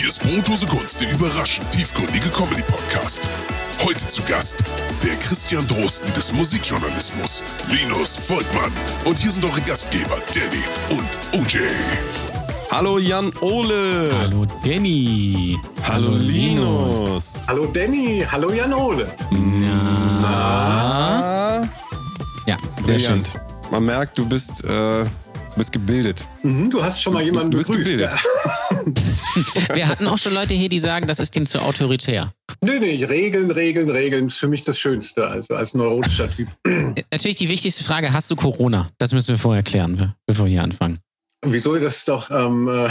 Hier ist Brotlose Kunst, der überraschend tiefgründige Comedy-Podcast. Heute zu Gast der Christian Drosten des Musikjournalismus, Linus Volkmann. Und hier sind eure Gastgeber, Danny und OJ. Hallo Jan Ole. Hallo Danny. Hallo Linus. Hallo Danny, hallo Jan Ole. Ah, Ja, sehr schön. brillant. Man merkt, du bist, äh, bist gebildet. Mhm, du hast schon mal jemanden Du bist begrüßt. gebildet. Ja. Wir hatten auch schon Leute hier, die sagen, das ist ihm zu autoritär. Nee, nee, Regeln, Regeln, Regeln ist für mich das Schönste, also als neurotischer Typ. Natürlich die wichtigste Frage, hast du Corona? Das müssen wir vorher klären, be- bevor wir hier anfangen. Wieso das ist doch, ähm, äh,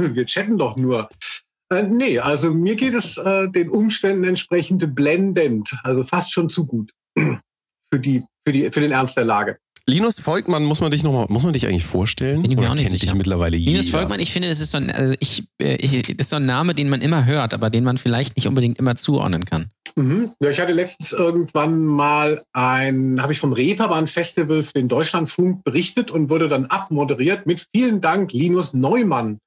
wir chatten doch nur. Äh, nee, also mir geht es äh, den Umständen entsprechend blendend, also fast schon zu gut für, die, für, die, für den Ernst der Lage. Linus Volkmann, muss man dich noch mal, muss man dich eigentlich vorstellen? Bin ich mir auch nicht kennt sicher. dich mittlerweile Linus jeder? Volkmann, ich finde, das ist so ein, also ich, äh, ich, das ist so ein Name, den man immer hört, aber den man vielleicht nicht unbedingt immer zuordnen kann. Mhm. Ja, ich hatte letztens irgendwann mal ein, habe ich vom Reeperbahn Festival für den Deutschlandfunk berichtet und wurde dann abmoderiert mit vielen Dank Linus Neumann.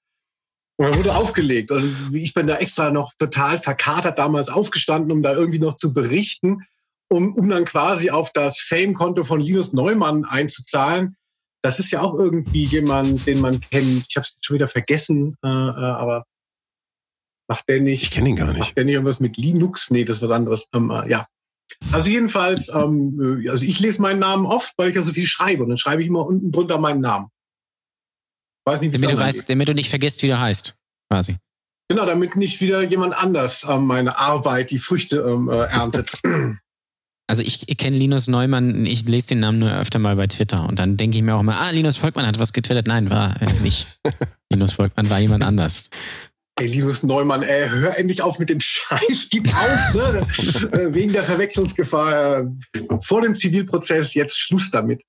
Und dann wurde aufgelegt. Und ich bin da extra noch total verkatert damals aufgestanden, um da irgendwie noch zu berichten, um, um dann quasi auf das Fame-Konto von Linus Neumann einzuzahlen. Das ist ja auch irgendwie jemand, den man kennt. Ich habe es schon wieder vergessen, äh, äh, aber macht der nicht. Ich kenne ihn gar nicht. Macht der nicht irgendwas mit Linux? Nee, das ist was anderes. Ähm, äh, ja. Also jedenfalls, ähm, äh, also ich lese meinen Namen oft, weil ich ja so viel schreibe. Und dann schreibe ich immer unten drunter meinen Namen. Weiß nicht, Damit du, weißt, geht. damit du nicht vergisst, wie du heißt. Quasi. Genau, damit nicht wieder jemand anders ähm, meine Arbeit, die Früchte ähm, äh, erntet. Also ich, ich kenne Linus Neumann, ich lese den Namen nur öfter mal bei Twitter und dann denke ich mir auch immer, ah, Linus Volkmann hat was getwittert. Nein, war äh, nicht. Linus Volkmann war jemand anders. Ey, Linus Neumann, ey, hör endlich auf mit dem Scheiß, gib auf, ne? Äh, Wegen der Verwechslungsgefahr. Äh, vor dem Zivilprozess, jetzt Schluss damit.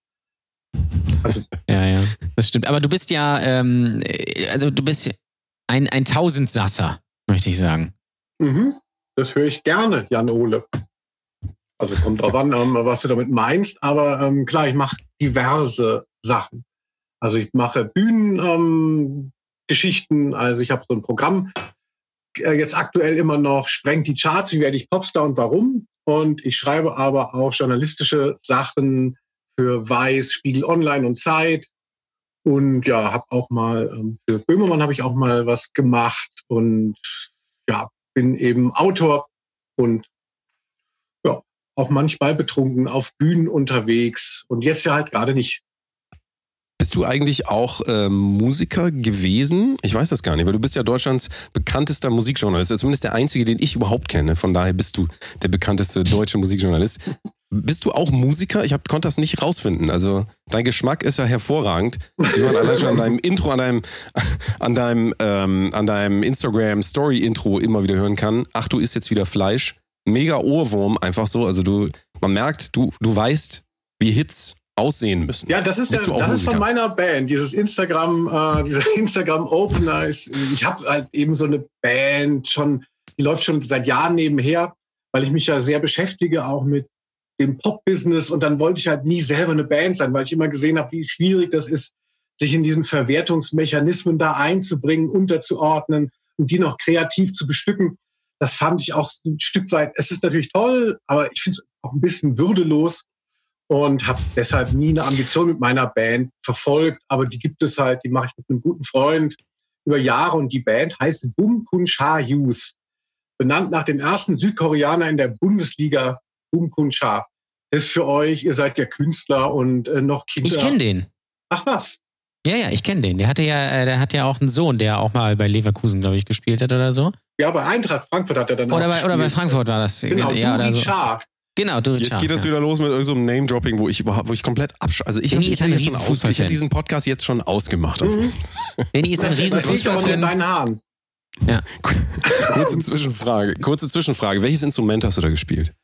Also, Ja, ja, das stimmt. Aber du bist ja, ähm, äh, also du bist ein, ein Tausendsasser, möchte ich sagen. mhm, das höre ich gerne, Jan Ole. Also kommt drauf an, ähm, was du damit meinst, aber ähm, klar, ich mache diverse Sachen. Also ich mache Bühnengeschichten, ähm, also ich habe so ein Programm, äh, jetzt aktuell immer noch, sprengt die Charts, wie werde ich Popstar und warum. Und ich schreibe aber auch journalistische Sachen für Weiß, Spiegel Online und Zeit. Und ja, habe auch mal ähm, für Böhmermann habe ich auch mal was gemacht und ja, bin eben Autor und auch manchmal betrunken auf Bühnen unterwegs und jetzt ja halt gerade nicht. Bist du eigentlich auch ähm, Musiker gewesen? Ich weiß das gar nicht, weil du bist ja Deutschlands bekanntester Musikjournalist, also zumindest der einzige, den ich überhaupt kenne. Von daher bist du der bekannteste deutsche Musikjournalist. Bist du auch Musiker? Ich hab, konnte das nicht rausfinden. Also dein Geschmack ist ja hervorragend, wie man allein schon an deinem Intro, an deinem, an deinem, ähm, an deinem Instagram Story Intro immer wieder hören kann. Ach, du isst jetzt wieder Fleisch. Mega Ohrwurm, einfach so. Also du, man merkt, du, du weißt, wie Hits aussehen müssen. Ja, das ist, ja, das ist von meiner Band. Dieses Instagram, äh, dieser Instagram Opener ist, ich habe halt eben so eine Band schon, die läuft schon seit Jahren nebenher, weil ich mich ja sehr beschäftige auch mit dem Pop-Business und dann wollte ich halt nie selber eine Band sein, weil ich immer gesehen habe, wie schwierig das ist, sich in diesen Verwertungsmechanismen da einzubringen, unterzuordnen und die noch kreativ zu bestücken. Das fand ich auch ein Stück weit, es ist natürlich toll, aber ich finde es auch ein bisschen würdelos und habe deshalb nie eine Ambition mit meiner Band verfolgt. Aber die gibt es halt, die mache ich mit einem guten Freund über Jahre und die Band heißt Bum Kun Cha Youth. Benannt nach dem ersten Südkoreaner in der Bundesliga, Bum Kun Cha. Das ist für euch, ihr seid ja Künstler und äh, noch Kinder. Ich kenne den. Ach was? Ja, ja, ich kenne den. Der hatte ja, äh, der hat ja auch einen Sohn, der auch mal bei Leverkusen, glaube ich, gespielt hat oder so. Ja, bei Eintracht Frankfurt hat er dann auch Oder bei, oder bei. Frankfurt war das. Genau, ja, oder so. Cha. Genau, du Jetzt geht das wieder los mit irgendeinem so Name-Dropping, wo ich überhaupt, wo ich komplett absch... Also ich Danny habe hab diesen Podcast jetzt schon ausgemacht. Mhm. Danny ist ein riesen Fußballfan. deinen Haaren. Kurze Zwischenfrage. Kurze Zwischenfrage. Welches Instrument hast du da gespielt?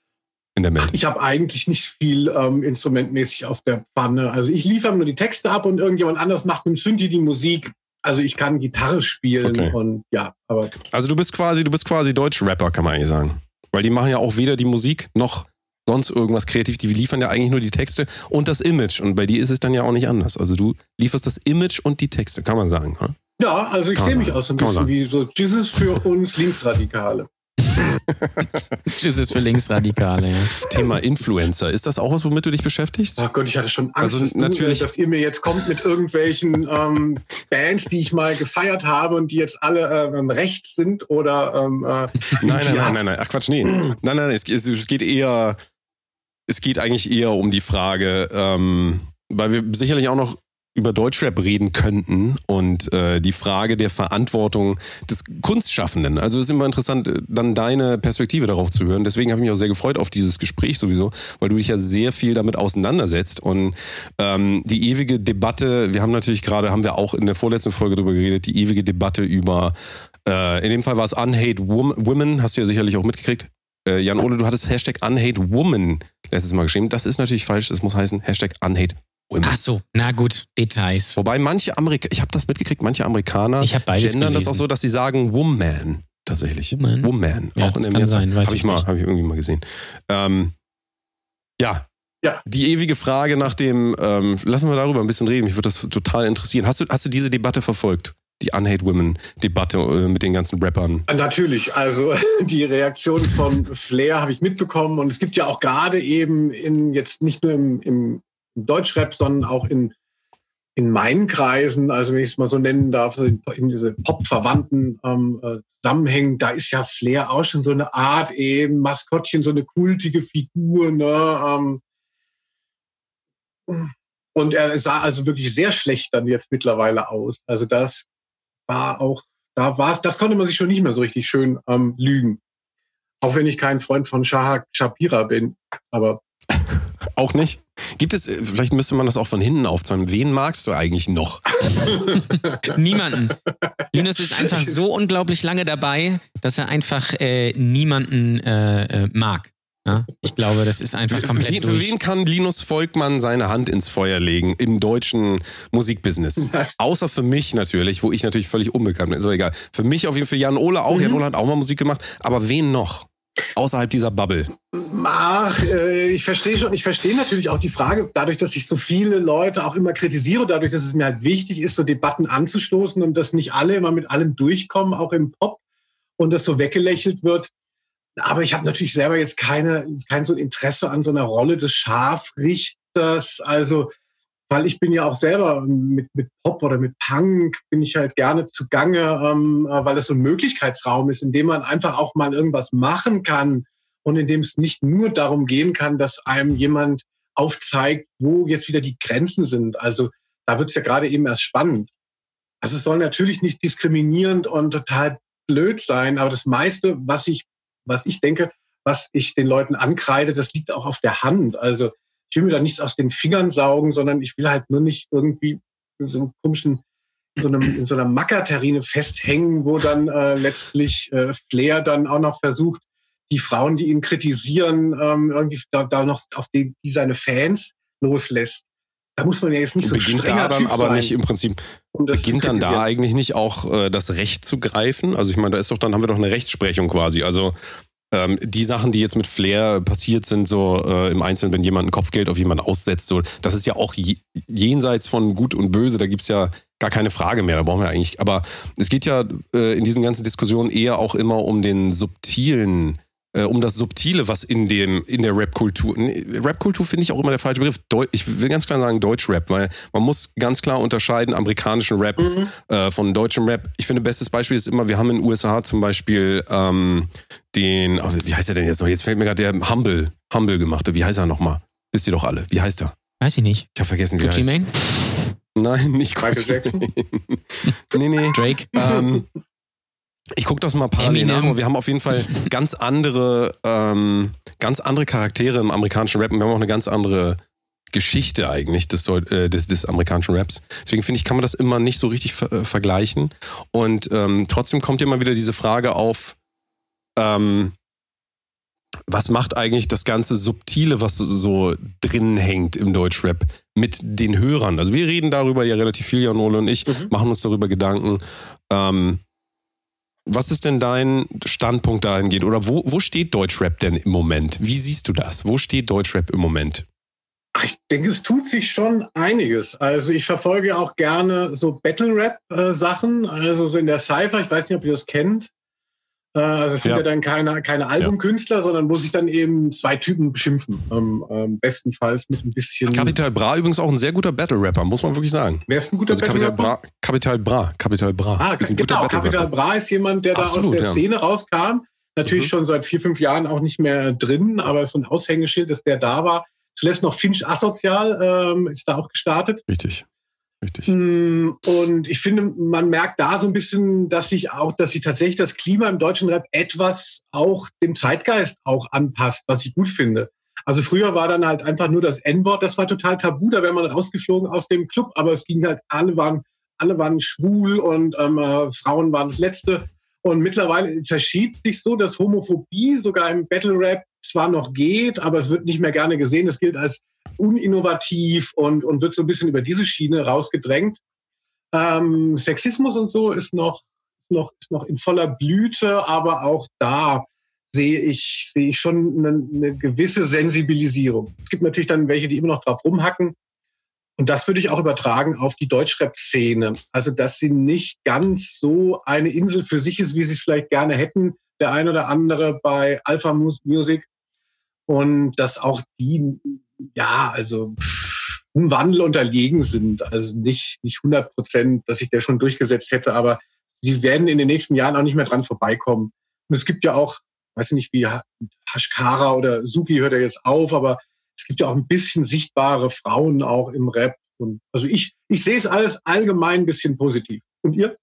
In der Band? Ich habe eigentlich nicht viel ähm, instrumentmäßig auf der Pfanne. Also ich liefere nur die Texte ab und irgendjemand anders macht mit dem Synthi die Musik. Also ich kann Gitarre spielen Okay. und ja, aber Also du bist quasi, du bist quasi Deutsch-Rapper, kann man eigentlich sagen. Weil die machen ja auch weder die Musik noch sonst irgendwas kreativ. Die liefern ja eigentlich nur die Texte und das Image. Und bei dir ist es dann ja auch nicht anders. Also du lieferst das Image und die Texte, kann man sagen. Ne? Ja, also ich sehe mich auch so ein bisschen wie so Jesus für uns Linksradikale. Das ist für Linksradikale, ja. Thema Influencer. Ist das auch was, womit du dich beschäftigst? Ach Gott, ich hatte schon Angst, Also dass, natürlich- du, dass ihr mir jetzt kommt mit irgendwelchen ähm, Bands, die ich mal gefeiert habe und die jetzt alle ähm, rechts sind oder ähm, äh, Nein, nein, nein, nein, nein. Ach Quatsch, nee. Nein, nein, nein. Es, es, es geht eher, es geht eigentlich eher um die Frage, ähm, weil wir sicherlich auch noch über Deutschrap reden könnten und äh, die Frage der Verantwortung des Kunstschaffenden. Also es ist immer interessant, äh, dann deine Perspektive darauf zu hören. Deswegen habe ich mich auch sehr gefreut auf dieses Gespräch sowieso, weil du dich ja sehr viel damit auseinandersetzt. Und ähm, die ewige Debatte, wir haben natürlich gerade, haben wir auch in der vorletzten Folge drüber geredet, die ewige Debatte über, äh, in dem Fall war es Unhate Wom- Women, hast du ja sicherlich auch mitgekriegt. Äh, Jan Ole, du hattest Hashtag Unhate Woman letztes Mal geschrieben. Das ist natürlich falsch, das muss heißen Hashtag Unhate Women. Ach so, na gut, Details. Wobei manche Amerikaner, ich habe das mitgekriegt, manche Amerikaner Ich habe beides gendern das auch so, dass sie sagen Woman tatsächlich. Woman? Woman. Ja, auch das in kann sein, weiß Habe ich ich mal, nicht. habe ich irgendwie mal gesehen. Ähm, ja. Ja. Die ewige Frage nach dem, ähm, lassen wir darüber ein bisschen reden. Mich würde das total interessieren. Hast du, hast du diese Debatte verfolgt? Die Unhate Women Debatte äh, mit den ganzen Rappern. Natürlich, also die Reaktion von Flair habe ich mitbekommen und es gibt ja auch gerade eben in jetzt nicht nur im, im Deutschrap, sondern auch in, in meinen Kreisen, also wenn ich es mal so nennen darf, in, in diese Pop-verwandten ähm, äh, Zusammenhängen, da ist ja Flair auch schon so eine Art eben Maskottchen, so eine kultige Figur, ne? Ähm, und er sah also wirklich sehr schlecht dann jetzt mittlerweile aus. Also das war auch da war es, das konnte man sich schon nicht mehr so richtig schön ähm, lügen. Auch wenn ich kein Freund von Shahak Shapira bin. Aber Auch nicht? Gibt es, vielleicht müsste man das auch von hinten aufzäumen. Wen magst du eigentlich noch? Niemanden. Linus ist einfach so unglaublich lange dabei, dass er einfach äh, niemanden äh, äh, mag. Ja? Ich glaube, das ist einfach komplett Wen, für durch. wen kann Linus Volkmann seine Hand ins Feuer legen im deutschen Musikbusiness? Außer für mich natürlich, wo ich natürlich völlig unbekannt bin. Ist doch egal. Für mich auf jeden Fall Jan Ole auch. Jan Ole hat auch mal Musik gemacht. Aber wen noch? Außerhalb dieser Bubble. ach, äh, ich verstehe schon, ich verstehe natürlich auch die Frage, dadurch, dass ich so viele Leute auch immer kritisiere, dadurch, dass es mir halt wichtig ist, so Debatten anzustoßen und dass nicht alle immer mit allem durchkommen, auch im Pop, und das so weggelächelt wird. Aber ich habe natürlich selber jetzt keine, kein so Interesse an so einer Rolle des Scharfrichters. Also, weil ich bin ja auch selber mit, mit Pop oder mit Punk bin ich halt gerne zugange, ähm, äh, weil es so ein Möglichkeitsraum ist, in dem man einfach auch mal irgendwas machen kann und in dem es nicht nur darum gehen kann, dass einem jemand aufzeigt, wo jetzt wieder die Grenzen sind. Also da wird es ja gerade eben erst spannend. Also es soll natürlich nicht diskriminierend und total blöd sein, aber das meiste, was ich, was ich denke, was ich den Leuten ankreide, das liegt auch auf der Hand. Also ich will mir da nichts aus den Fingern saugen, sondern ich will halt nur nicht irgendwie in so einem komischen, in so, einem, in so einer Mackerterrine festhängen, wo dann äh, letztlich äh, Flair dann auch noch versucht, die Frauen, die ihn kritisieren, ähm, irgendwie da, da noch auf die, die seine Fans loslässt. Da muss man ja jetzt nicht so beginnt strenger da dann typ aber sein, nicht im Prinzip, beginnt dann da eigentlich nicht auch äh, das Recht zu greifen? Also ich meine, da ist doch, dann haben wir doch eine Rechtsprechung quasi. Also ähm, die Sachen, die jetzt mit Flair passiert sind, so äh, im Einzelnen, wenn jemand ein Kopfgeld auf jemanden aussetzt, so, das ist ja auch je, jenseits von Gut und Böse, da gibt's ja gar keine Frage mehr, da brauchen wir eigentlich. Aber es geht ja äh, in diesen ganzen Diskussionen eher auch immer um den subtilen äh, um das Subtile, was in dem in der Rap-Kultur. Rap-Kultur finde ich auch immer der falsche Begriff. Deu ich will ganz klar sagen Deutsch-Rap, weil man muss ganz klar unterscheiden amerikanischen Rap Mhm. äh, von deutschem Rap. Ich finde, bestes Beispiel ist immer, wir haben in den USA zum Beispiel ähm, den, oh, wie heißt er denn jetzt noch? Jetzt fällt mir gerade der Humble, Humble gemachte. Wie heißt er nochmal? Wisst ihr doch alle. Wie heißt er? Weiß ich nicht. Ich habe vergessen, wie er Gucci heißt. Mane? Nein, nicht Michael Jackson? nee, nee. Drake? Ähm, ich gucke das mal parallel nach. und Wir haben auf jeden Fall ganz andere, ähm, ganz andere Charaktere im amerikanischen Rap. Und wir haben auch eine ganz andere Geschichte eigentlich des, äh, des, des amerikanischen Raps. Deswegen finde ich, kann man das immer nicht so richtig ver äh, vergleichen. Und ähm, trotzdem kommt immer wieder diese Frage auf, ähm, was macht eigentlich das ganze Subtile, was so- so drin hängt im Deutschrap mit den Hörern? Also wir reden darüber ja relativ viel, Jan Ole und ich, Mhm. machen uns darüber Gedanken. Ähm, was ist denn dein Standpunkt dahingehend? Oder wo, wo steht Deutschrap denn im Moment? Wie siehst du das? Wo steht Deutschrap im Moment? Ich denke, es tut sich schon einiges. Also ich verfolge auch gerne so Battle-Rap-Sachen, also so in der Cypher. Ich weiß nicht, ob ihr das kennt. Äh, also es sind ja, ja dann keine, keine Albumkünstler, ja. sondern wo sich dann eben zwei Typen beschimpfen. Ähm, ähm, bestenfalls mit ein bisschen. Capital Bra übrigens auch ein sehr guter Battle-Rapper, muss man wirklich sagen. Wer ist ein guter also Battle-Rapper? Bra, Capital Bra. Capital Bra. Ah, ist ein genau. Capital Bra ist jemand, der Absolut, da aus der ja. Szene rauskam. Natürlich mhm. schon seit vier, fünf Jahren auch nicht mehr drin, aber so ein Aushängeschild, dass der da war. Zuletzt noch Finch Asozial ähm, ist da auch gestartet. Richtig. Richtig. Mm, und ich finde, man merkt da so ein bisschen, dass sich auch, dass sich tatsächlich das Klima im deutschen Rap etwas auch dem Zeitgeist auch anpasst, was ich gut finde. Also früher war dann halt einfach nur das N-Wort, das war total tabu, da wäre man rausgeflogen aus dem Club, aber es ging halt, alle waren, alle waren schwul und ähm, äh, Frauen waren das Letzte. Und mittlerweile verschiebt sich so, dass Homophobie sogar im Battle Rap zwar noch geht, aber es wird nicht mehr gerne gesehen. Es gilt als uninnovativ und, und wird so ein bisschen über diese Schiene rausgedrängt. Ähm, Sexismus und so ist noch, noch, ist noch in voller Blüte, aber auch da sehe ich, sehe ich schon eine, eine gewisse Sensibilisierung. Es gibt natürlich dann welche, die immer noch drauf rumhacken. Und das würde ich auch übertragen auf die Deutschrap-Szene. Also, dass sie nicht ganz so eine Insel für sich ist, wie sie es vielleicht gerne hätten, der ein oder andere bei Alpha Music. Und dass auch die ja, also einem Wandel unterlegen sind. Also nicht, nicht 100 Prozent, dass sich der schon durchgesetzt hätte, aber sie werden in den nächsten Jahren auch nicht mehr dran vorbeikommen. Und es gibt ja auch, weiß ich nicht, wie Hashkara oder Suki hört er jetzt auf, aber es gibt ja auch ein bisschen sichtbare Frauen auch im Rap. Und also ich, ich sehe es alles allgemein ein bisschen positiv. Und ihr?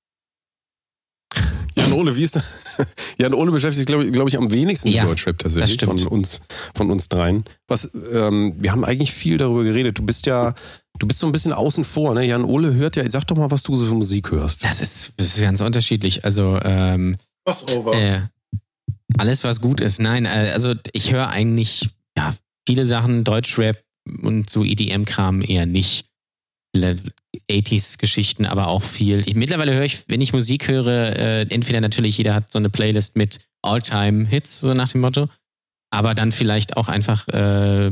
Jan Ole, wie ist das? Jan Ole beschäftigt sich, glaube glaub ich, am wenigsten ja, mit Deutschrap tatsächlich von uns, von uns dreien. Was, ähm, wir haben eigentlich viel darüber geredet. Du bist ja, du bist so ein bisschen außen vor, ne? Jan Ole hört ja, sag doch mal, was du so für Musik hörst. Das ist, das ist ganz unterschiedlich. Also, ähm, Crossover. Äh, alles, was gut ist. Nein, äh, also ich höre eigentlich, ja, viele Sachen, Deutschrap und so EDM-Kram eher nicht. 80s-Geschichten, aber auch viel. Ich, mittlerweile höre ich, wenn ich Musik höre, äh, entweder natürlich, jeder hat so eine Playlist mit All-Time-Hits, so nach dem Motto, aber dann vielleicht auch einfach äh,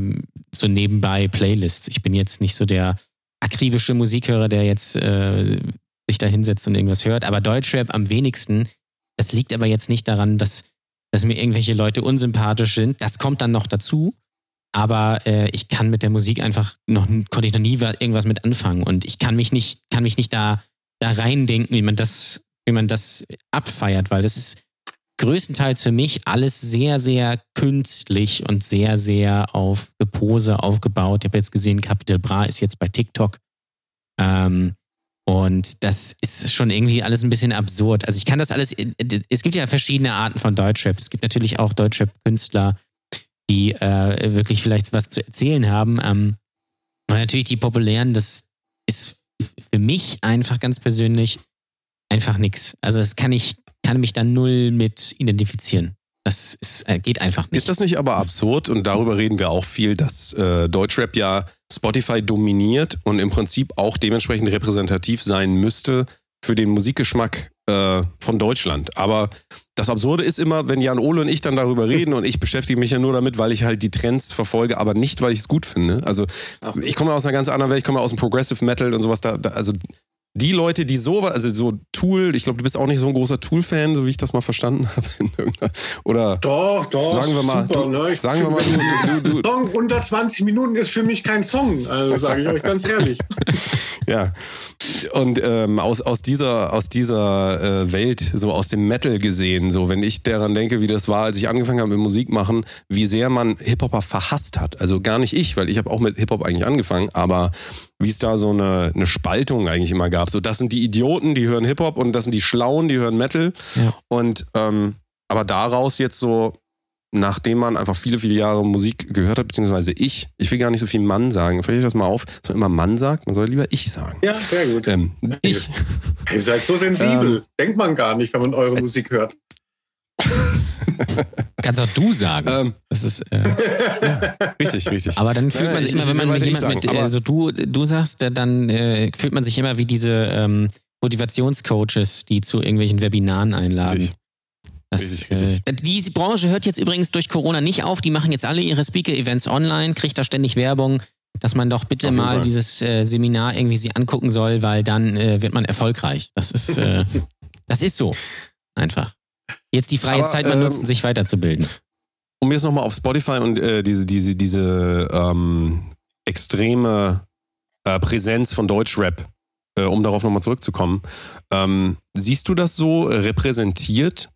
so nebenbei Playlists. Ich bin jetzt nicht so der akribische Musikhörer, der jetzt äh, sich da hinsetzt und irgendwas hört, aber Deutschrap am wenigsten. Das liegt aber jetzt nicht daran, dass, dass mir irgendwelche Leute unsympathisch sind. Das kommt dann noch dazu aber äh, ich kann mit der Musik einfach noch konnte ich noch nie irgendwas mit anfangen und ich kann mich nicht kann mich nicht da da reindenken, wie man das wie man das abfeiert, weil das ist größtenteils für mich alles sehr sehr künstlich und sehr sehr auf Gepose aufgebaut. Ich habe jetzt gesehen, Capital Bra ist jetzt bei TikTok. Ähm, und das ist schon irgendwie alles ein bisschen absurd. Also ich kann das alles, es gibt ja verschiedene Arten von Deutschrap. Es gibt natürlich auch Deutschrap-Künstler, die äh, wirklich vielleicht was zu erzählen haben. Ähm, natürlich die populären, das ist für mich einfach ganz persönlich einfach nichts. Also das kann ich, kann mich da null mit identifizieren. Das ist, äh, geht einfach nicht. Ist das nicht aber absurd? Und darüber reden wir auch viel, dass äh, Deutschrap ja Spotify dominiert und im Prinzip auch dementsprechend repräsentativ sein müsste für den Musikgeschmack äh, von Deutschland. Aber das Absurde ist immer, wenn Jan Ole und ich dann darüber reden und ich beschäftige mich ja nur damit, weil ich halt die Trends verfolge, aber nicht, weil ich es gut finde. Also ich komme aus einer ganz anderen Welt, ich komme aus dem Progressive Metal und sowas. Da, da, also die Leute, die so, also so Tool, ich glaube, du bist auch nicht so ein großer Tool-Fan, so wie ich das mal verstanden habe. Oder doch, doch. Sagen wir mal, super, du, ne? sagen wir mal, du, du, du, Song unter 20 Minuten ist für mich kein Song, also sage ich euch ganz ehrlich. ja. Und ähm, aus, aus dieser, aus dieser äh, Welt, so aus dem Metal gesehen, so wenn ich daran denke, wie das war, als ich angefangen habe mit Musik machen, wie sehr man Hip-Hopper verhasst hat. Also gar nicht ich, weil ich habe auch mit Hip-Hop eigentlich angefangen, aber wie es da so eine, eine Spaltung eigentlich immer gab. So, das sind die Idioten, die hören Hip-Hop und das sind die Schlauen, die hören Metal. Ja. Und ähm, aber daraus jetzt so nachdem man einfach viele, viele Jahre Musik gehört hat, beziehungsweise ich, ich will gar nicht so viel Mann sagen, vielleicht das mal auf, dass man immer Mann sagt, man soll lieber ich sagen. Ja, sehr gut. Ähm, ich. Ihr seid so sensibel. Ähm, Denkt man gar nicht, wenn man eure Musik hört. Kannst auch du sagen. Ähm, das ist äh, ja, richtig, richtig. Aber dann fühlt man sich immer, wenn man mit jemand mit, also du, du sagst, dann äh, fühlt man sich immer wie diese ähm, Motivationscoaches, die zu irgendwelchen Webinaren einladen. Richtig. Das, Richtig, richtig. Äh, die Branche hört jetzt übrigens durch Corona nicht auf. Die machen jetzt alle ihre Speaker-Events online, kriegt da ständig Werbung, dass man doch bitte mal Fall. dieses äh, Seminar irgendwie sie angucken soll, weil dann äh, wird man erfolgreich. Das ist, äh, das ist so. Einfach. Jetzt die freie Aber, Zeit mal ähm, nutzen, sich weiterzubilden. um jetzt nochmal auf Spotify und äh, diese, diese, diese ähm, extreme äh, Präsenz von Deutschrap, äh, um darauf nochmal zurückzukommen, ähm, siehst du das so repräsentiert,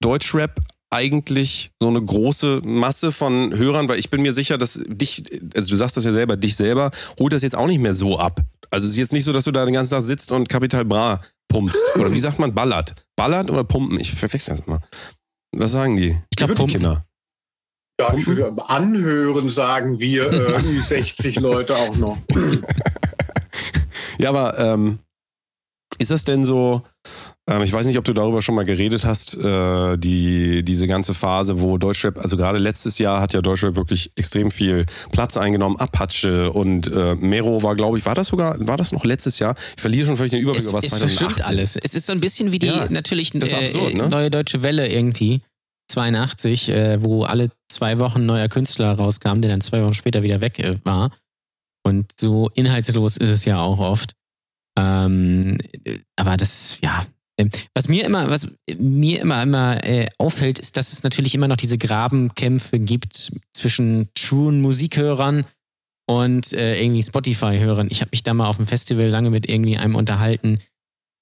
Deutschrap eigentlich so eine große Masse von Hörern, weil ich bin mir sicher, dass dich, also du sagst das ja selber, dich selber holt das jetzt auch nicht mehr so ab. Also es ist jetzt nicht so, dass du da den ganzen Tag sitzt und Capital Bra pumpst. Oder wie sagt man, ballert? Ballert oder pumpen? Ich verwechsel das immer. Was sagen die? Ich glaube, Pumpen. Kinder. Ja, ich würde anhören, sagen wir äh, 60 Leute auch noch. Ja, aber ähm, ist das denn so, ich weiß nicht, ob du darüber schon mal geredet hast, äh, die, diese ganze Phase, wo Deutschrap, also gerade letztes Jahr hat ja Deutschrap wirklich extrem viel Platz eingenommen, Apache und äh, Mero war, glaube ich, war das sogar, war das noch letztes Jahr? Ich verliere schon völlig den Überblick, Es, aber was es 2018. verschwimmt alles. Es ist so ein bisschen wie die Ja, natürlich äh, absurd, ne? neue deutsche Welle irgendwie. 82, äh, wo alle zwei Wochen ein neuer Künstler rauskam, der dann zwei Wochen später wieder weg äh, war. Und so inhaltslos ist es ja auch oft. Ähm, äh, aber das, ja. Ähm, Was mir immer, was mir immer, immer äh, auffällt, ist, dass es natürlich immer noch diese Grabenkämpfe gibt zwischen truen Musikhörern und äh, irgendwie Spotify-Hörern. Ich habe mich da mal auf dem Festival lange mit irgendwie einem unterhalten,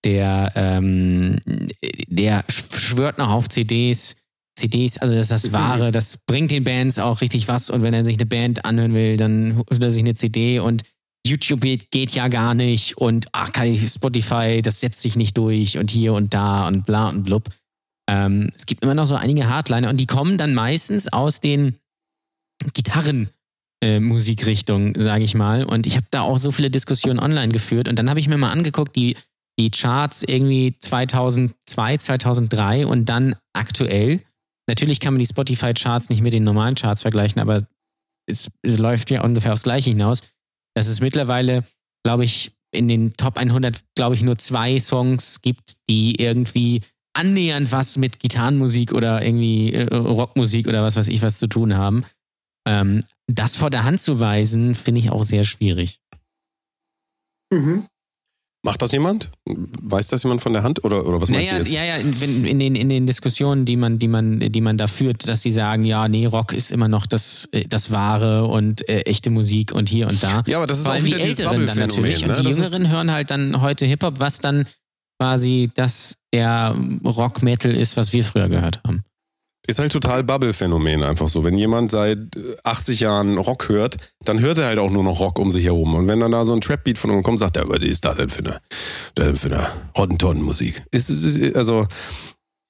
der, ähm, der sch- schwört noch auf CDs. CDs, also das ist das Wahre, das bringt den Bands auch richtig was. Und wenn er sich eine Band anhören will, dann holt er sich eine CD und YouTube geht, ja gar nicht und ach, kann ich Spotify, das setzt sich nicht durch und hier und da und bla und blub. Ähm, es gibt immer noch so einige Hardliner und die kommen dann meistens aus den Gitarren. äh, sage ich mal. Und ich habe da auch so viele Diskussionen online geführt. Und dann habe ich mir mal angeguckt, die, die Charts irgendwie 2002, 2003 und dann aktuell. Natürlich kann man die Spotify-Charts nicht mit den normalen Charts vergleichen, aber es, es läuft ja ungefähr aufs Gleiche hinaus. Dass es mittlerweile, glaube ich, in den Top 100, glaube ich, nur zwei Songs gibt, die irgendwie annähernd was mit Gitarrenmusik oder irgendwie äh, Rockmusik oder was weiß ich was zu tun haben. Ähm, das vor der Hand zu weisen, finde ich auch sehr schwierig. Mhm. Macht das jemand? Weiß das jemand von der Hand? Oder, oder was meinst Naja, du jetzt? ja, ja, in, in, den, in den Diskussionen, die man, die, man, die man da führt, dass sie sagen, ja, nee, Rock ist immer noch das, äh, das Wahre und äh, echte Musik und hier und da. Ja, aber das ist Vor auch allem die wieder dieses Älteren dann natürlich. Ne? Und die Das Jüngeren hören halt dann heute Hip-Hop, was dann quasi das der Rock-Metal ist, was wir früher gehört haben. Ist halt total Bubble-Phänomen einfach so. Wenn jemand seit äh, 80 Jahren Rock hört, dann hört er halt auch nur noch Rock um sich herum. Und wenn dann da so ein Trap-Beat von ihm kommt, sagt er, was ist das denn für eine, denn für eine Hottentonnen-Musik? Ist, ist, ist, also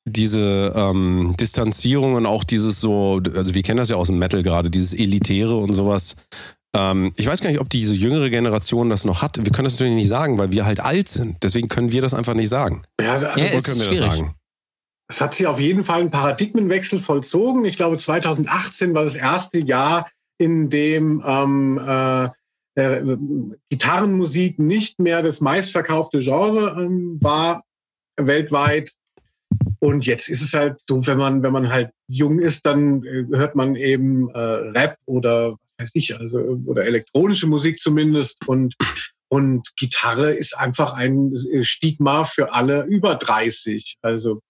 diese ähm, Distanzierung und auch dieses so, also wir kennen das ja aus dem Metal gerade, dieses Elitäre und sowas. Ähm, ich weiß gar nicht, ob diese jüngere Generation das noch hat. Wir können das natürlich nicht sagen, weil wir halt alt sind. Deswegen können wir das einfach nicht sagen. Ja, also Ja, können wir schwierig. das sagen? Es hat sich auf jeden Fall ein Paradigmenwechsel vollzogen. Ich glaube, 2018 war das erste Jahr, in dem ähm, äh, äh, Gitarrenmusik nicht mehr das meistverkaufte Genre ähm, war weltweit. Und jetzt ist es halt so, wenn man, wenn man halt jung ist, dann äh, hört man eben äh, Rap oder weiß ich, also oder elektronische Musik zumindest. Und, und Gitarre ist einfach ein Stigma für alle über 30. Also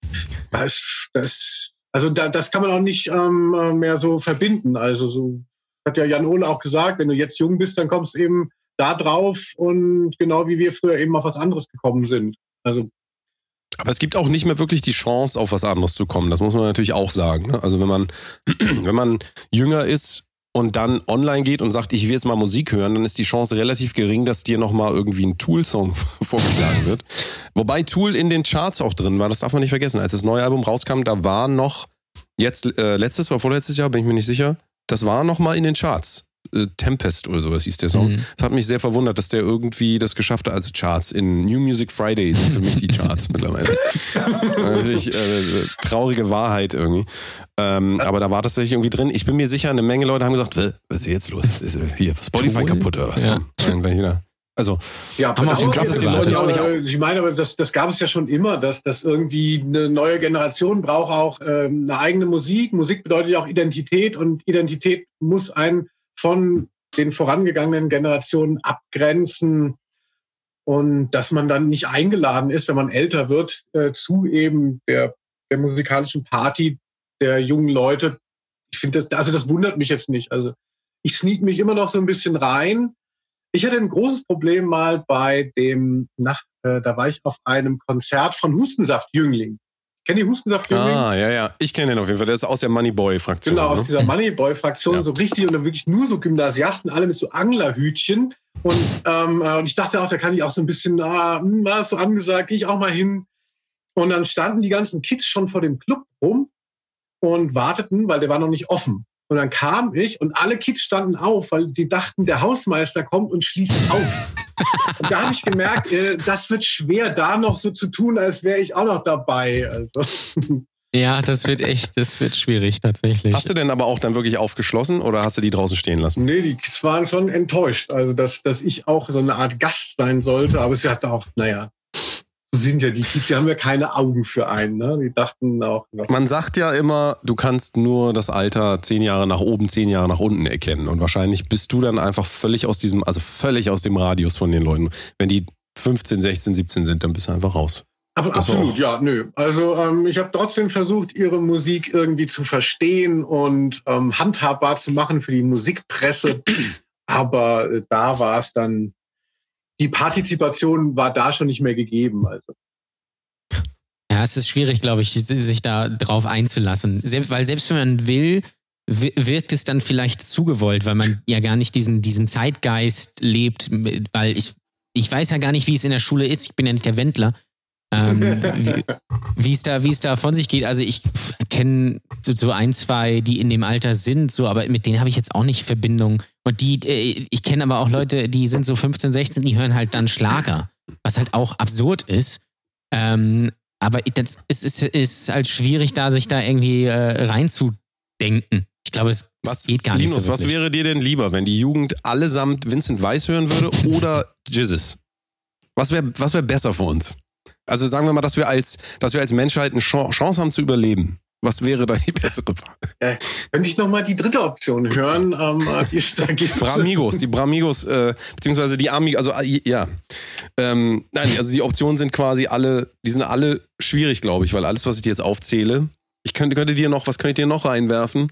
das, das, also da, das kann man auch nicht ähm, mehr so verbinden. Also so hat ja Jan Ole auch gesagt, wenn du jetzt jung bist, dann kommst du eben da drauf und genau wie wir früher eben auf was anderes gekommen sind. Also Aber es gibt auch nicht mehr wirklich die Chance, auf was anderes zu kommen. Das muss man natürlich auch sagen. Ne? Also wenn man, wenn man jünger ist und dann online geht und sagt, ich will jetzt mal Musik hören, dann ist die Chance relativ gering, dass dir nochmal irgendwie ein Tool-Song vorgeschlagen wird. Wobei Tool in den Charts auch drin war, das darf man nicht vergessen. Als das neue Album rauskam, da war noch, jetzt äh, letztes oder vorletztes Jahr, bin ich mir nicht sicher, das war nochmal in den Charts. Äh, Tempest oder sowas hieß der Song. Mhm. Das hat mich sehr verwundert, dass der irgendwie das geschafft hat. Also Charts in New Music Friday sind für mich die Charts mittlerweile. Natürlich äh, traurige Wahrheit irgendwie. Ähm, aber da war das tatsächlich irgendwie drin. Ich bin mir sicher, eine Menge Leute haben gesagt, "Wä, was ist jetzt los? Ist äh, hier Spotify Tool? kaputt oder was? Ja. Komm, dann gleich wieder. Also ja, haben auf den Platz gewartet. Ich meine, aber das, das gab es ja schon immer, dass, dass irgendwie eine neue Generation braucht auch ähm, eine eigene Musik. Musik bedeutet ja auch Identität und Identität muss einen von den vorangegangenen Generationen abgrenzen und dass man dann nicht eingeladen ist, wenn man älter wird, äh, zu eben der, der musikalischen Party der jungen Leute. Ich finde das, also das wundert mich jetzt nicht. Also ich sneak mich immer noch so ein bisschen rein. Ich hatte ein großes Problem mal bei dem, nach, äh, da war ich auf einem Konzert von Hustensaft Jüngling. Kennt ihr Hustensaft Jüngling? Ah, ja, ja. Ich kenne den auf jeden Fall. Der ist aus der Moneyboy-Fraktion. Genau, aus ne? dieser Moneyboy-Fraktion, ja. so richtig und dann wirklich nur so Gymnasiasten, alle mit so Anglerhütchen. Und, ähm, äh, und ich dachte auch, da kann ich auch so ein bisschen, ah, hm, so angesagt, gehe ich auch mal hin. Und dann standen die ganzen Kids schon vor dem Club rum und warteten, weil der war noch nicht offen. Und dann kam ich und alle Kids standen auf, weil die dachten, der Hausmeister kommt und schließt auf. und da habe ich gemerkt, äh, das wird schwer, da noch so zu tun, als wäre ich auch noch dabei. Also. Ja, das wird echt, das wird schwierig tatsächlich. Hast du denn aber auch dann wirklich aufgeschlossen oder hast du die draußen stehen lassen? Nee, die Kids waren schon enttäuscht. Also, dass, dass ich auch so eine Art Gast sein sollte, aber sie hatte auch, naja, sind ja die Kids, die haben ja keine Augen für einen. Ne? Die dachten auch. Man sagt ja immer, du kannst nur das Alter zehn Jahre nach oben, zehn Jahre nach unten erkennen. Und wahrscheinlich bist du dann einfach völlig aus diesem, also völlig aus dem Radius von den Leuten. Wenn die 15, 16, 17 sind, dann bist du einfach raus. Aber absolut, ja, nö. Also ähm, ich habe trotzdem versucht, ihre Musik irgendwie zu verstehen und ähm, handhabbar zu machen für die Musikpresse. Aber äh, da war es dann die Partizipation war da schon nicht mehr gegeben. Also. Ja, es ist schwierig, glaube ich, sich da drauf einzulassen. Selbst, weil selbst wenn man will, wirkt es dann vielleicht zugewollt, weil man ja gar nicht diesen, diesen Zeitgeist lebt, weil ich, ich weiß ja gar nicht, wie es in der Schule ist. Ich bin ja nicht der Wendler ähm, wie, es da, wie es da von sich geht. Also ich kenne so, so, ein, zwei, die in dem Alter sind, so, aber mit denen habe ich jetzt auch nicht Verbindung. Und die, äh, ich kenne aber auch Leute, die sind so 15, 16, die hören halt dann Schlager, was halt auch absurd ist. Ähm, aber das ist, ist, ist halt schwierig, da sich da irgendwie äh, reinzudenken. Ich glaube, es was, geht gar Linus, nicht so was wäre dir denn lieber, wenn die Jugend allesamt Vincent Weiss hören würde oder Jizzes? Was wäre was wär besser für uns? Also sagen wir mal, dass wir als, dass wir als Menschheit eine Chance haben zu überleben. Was wäre da die bessere Wahl? Ja, könnte ich nochmal die dritte Option hören? Ähm, die Bramigos, die Bramigos, äh, beziehungsweise die Amigos, also äh, ja. Ähm, nein, also die Optionen sind quasi alle, die sind alle schwierig, glaube ich, weil alles, was ich dir jetzt aufzähle, ich könnte, könnte dir noch, was könnte ich dir noch reinwerfen?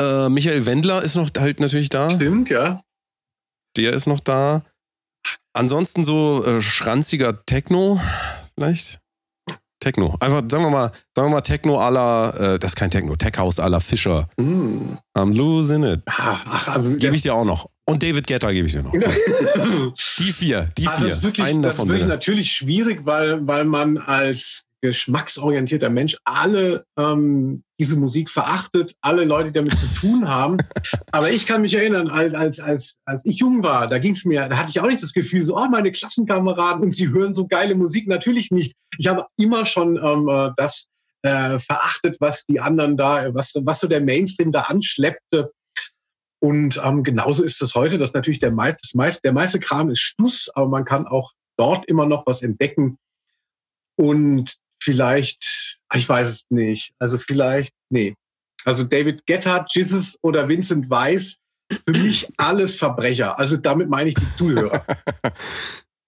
Äh, Michael Wendler ist noch halt natürlich da. Stimmt, ja. Der ist noch da. Ansonsten so äh, schranziger Techno vielleicht? Techno. Einfach, sagen wir mal, sagen wir mal Techno aller, äh, das ist kein Techno, Tech House aller Fischer. Mm. I'm losing it. Ach, ach, gebe ich dir auch noch. Und David Guetta gebe ich dir noch. die vier, die also vier. Das ist wirklich, Einen das ist natürlich schwierig, weil, weil man als geschmacksorientierter Mensch alle ähm, diese Musik verachtet, alle Leute, die damit zu tun haben. Aber ich kann mich erinnern, als, als, als, als ich jung war, da ging es mir, da hatte ich auch nicht das Gefühl, so, oh, meine Klassenkameraden und sie hören so geile Musik. Natürlich nicht. Ich habe immer schon ähm, äh, das äh, verachtet, was die anderen da, was, was so der Mainstream da anschleppte. Und ähm, genauso ist es heute, dass natürlich der meiste, meist, der meiste Kram ist Schluss, aber man kann auch dort immer noch was entdecken. Und vielleicht, ich weiß es nicht. Also vielleicht, nee. Also David Guetta, Jesus oder Vincent Weiss, für mich alles Verbrecher. Also damit meine ich die Zuhörer.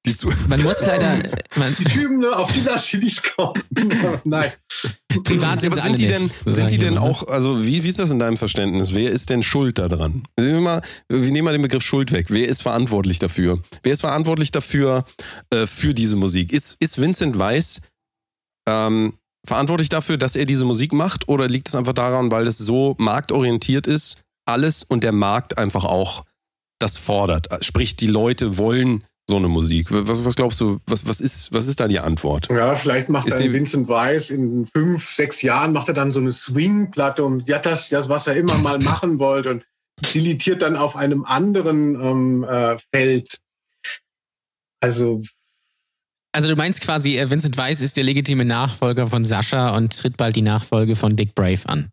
Die Zuhörer. Man muss leider. Man die Typen, ne, auf die lasse ich nicht kommen. Nein. Privat sind, ja, sind die denn, sind die denn auch, also wie, wie ist das in deinem Verständnis? Wer ist denn schuld daran? Wir, mal, wir nehmen mal den Begriff Schuld weg. Wer ist verantwortlich dafür? Wer ist verantwortlich dafür, äh, für diese Musik? Ist, ist Vincent Weiss ähm, verantwortlich dafür, dass er diese Musik macht? Oder liegt es einfach daran, weil es so marktorientiert ist, alles und der Markt einfach auch das fordert? Sprich, die Leute wollen so eine Musik. Was, was glaubst du, was, was, ist, was ist da die Antwort? Ja, vielleicht macht ist dann Vincent Weiss in fünf, sechs Jahren macht er dann so eine Swing-Platte und ja, das, das, was er immer mal machen wollte und dilitiert dann auf einem anderen ähm, äh, Feld. Also also du meinst quasi, äh, Vincent Weiss ist der legitime Nachfolger von Sascha und tritt bald die Nachfolge von Dick Brave an.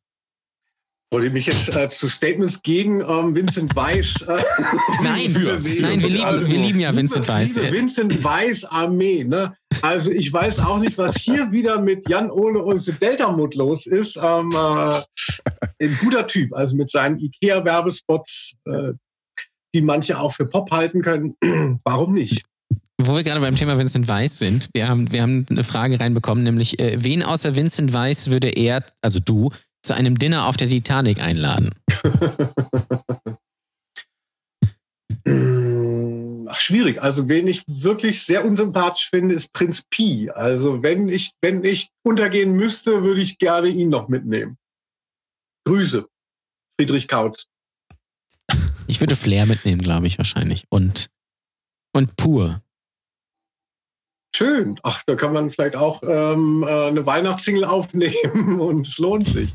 Wollt ihr mich jetzt äh, zu Statements gegen ähm, Vincent Weiss? Äh, nein, nein, wir lieben, also, wir lieben ja Vincent Weiss. Liebe Vincent Weiss Armee. Ne? Also ich weiß auch nicht, was hier wieder mit Jan Ole und Delta-Mut los ist. Ähm, äh, ein guter Typ, also mit seinen Ikea-Werbespots, äh, die manche auch für Pop halten können. Warum nicht? Wo wir gerade beim Thema Vincent Weiss sind, wir haben, wir haben eine Frage reinbekommen, nämlich äh, wen außer Vincent Weiss würde er, also du, zu einem Dinner auf der Titanic einladen? Ach, schwierig. Also, wen ich wirklich sehr unsympathisch finde, ist Prinz Pi. Also, wenn ich, wenn ich untergehen müsste, würde ich gerne ihn noch mitnehmen. Grüße. Friedrich Kautz. Ich würde Flair mitnehmen, glaube ich, wahrscheinlich. Und, und pur. Schön. Ach, da kann man vielleicht auch ähm, äh, eine Weihnachtssingle aufnehmen und es lohnt sich.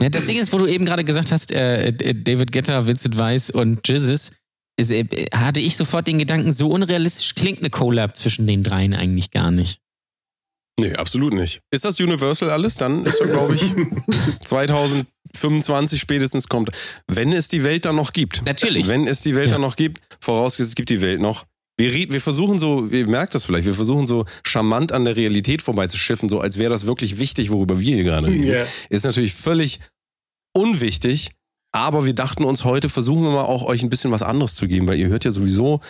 Ja, das Ding ist, wo du eben gerade gesagt hast, äh, David Getter, Vincent Weiss und Jizzes, äh, hatte ich sofort den Gedanken, so unrealistisch klingt eine Collab zwischen den dreien eigentlich gar nicht. Nee, absolut nicht. Ist das Universal alles? Dann ist er, glaube ich, 2025 spätestens kommt. Wenn es die Welt dann noch gibt. Natürlich. Wenn es die Welt ja. dann noch gibt, vorausgesetzt es gibt die Welt noch, wir, wir versuchen so, ihr merkt das vielleicht, wir versuchen so charmant an der Realität vorbeizuschiffen, so als wäre das wirklich wichtig, worüber wir hier gerade reden. Yeah. Ist natürlich völlig unwichtig, aber wir dachten uns heute, versuchen wir mal auch euch ein bisschen was anderes zu geben, weil ihr hört ja sowieso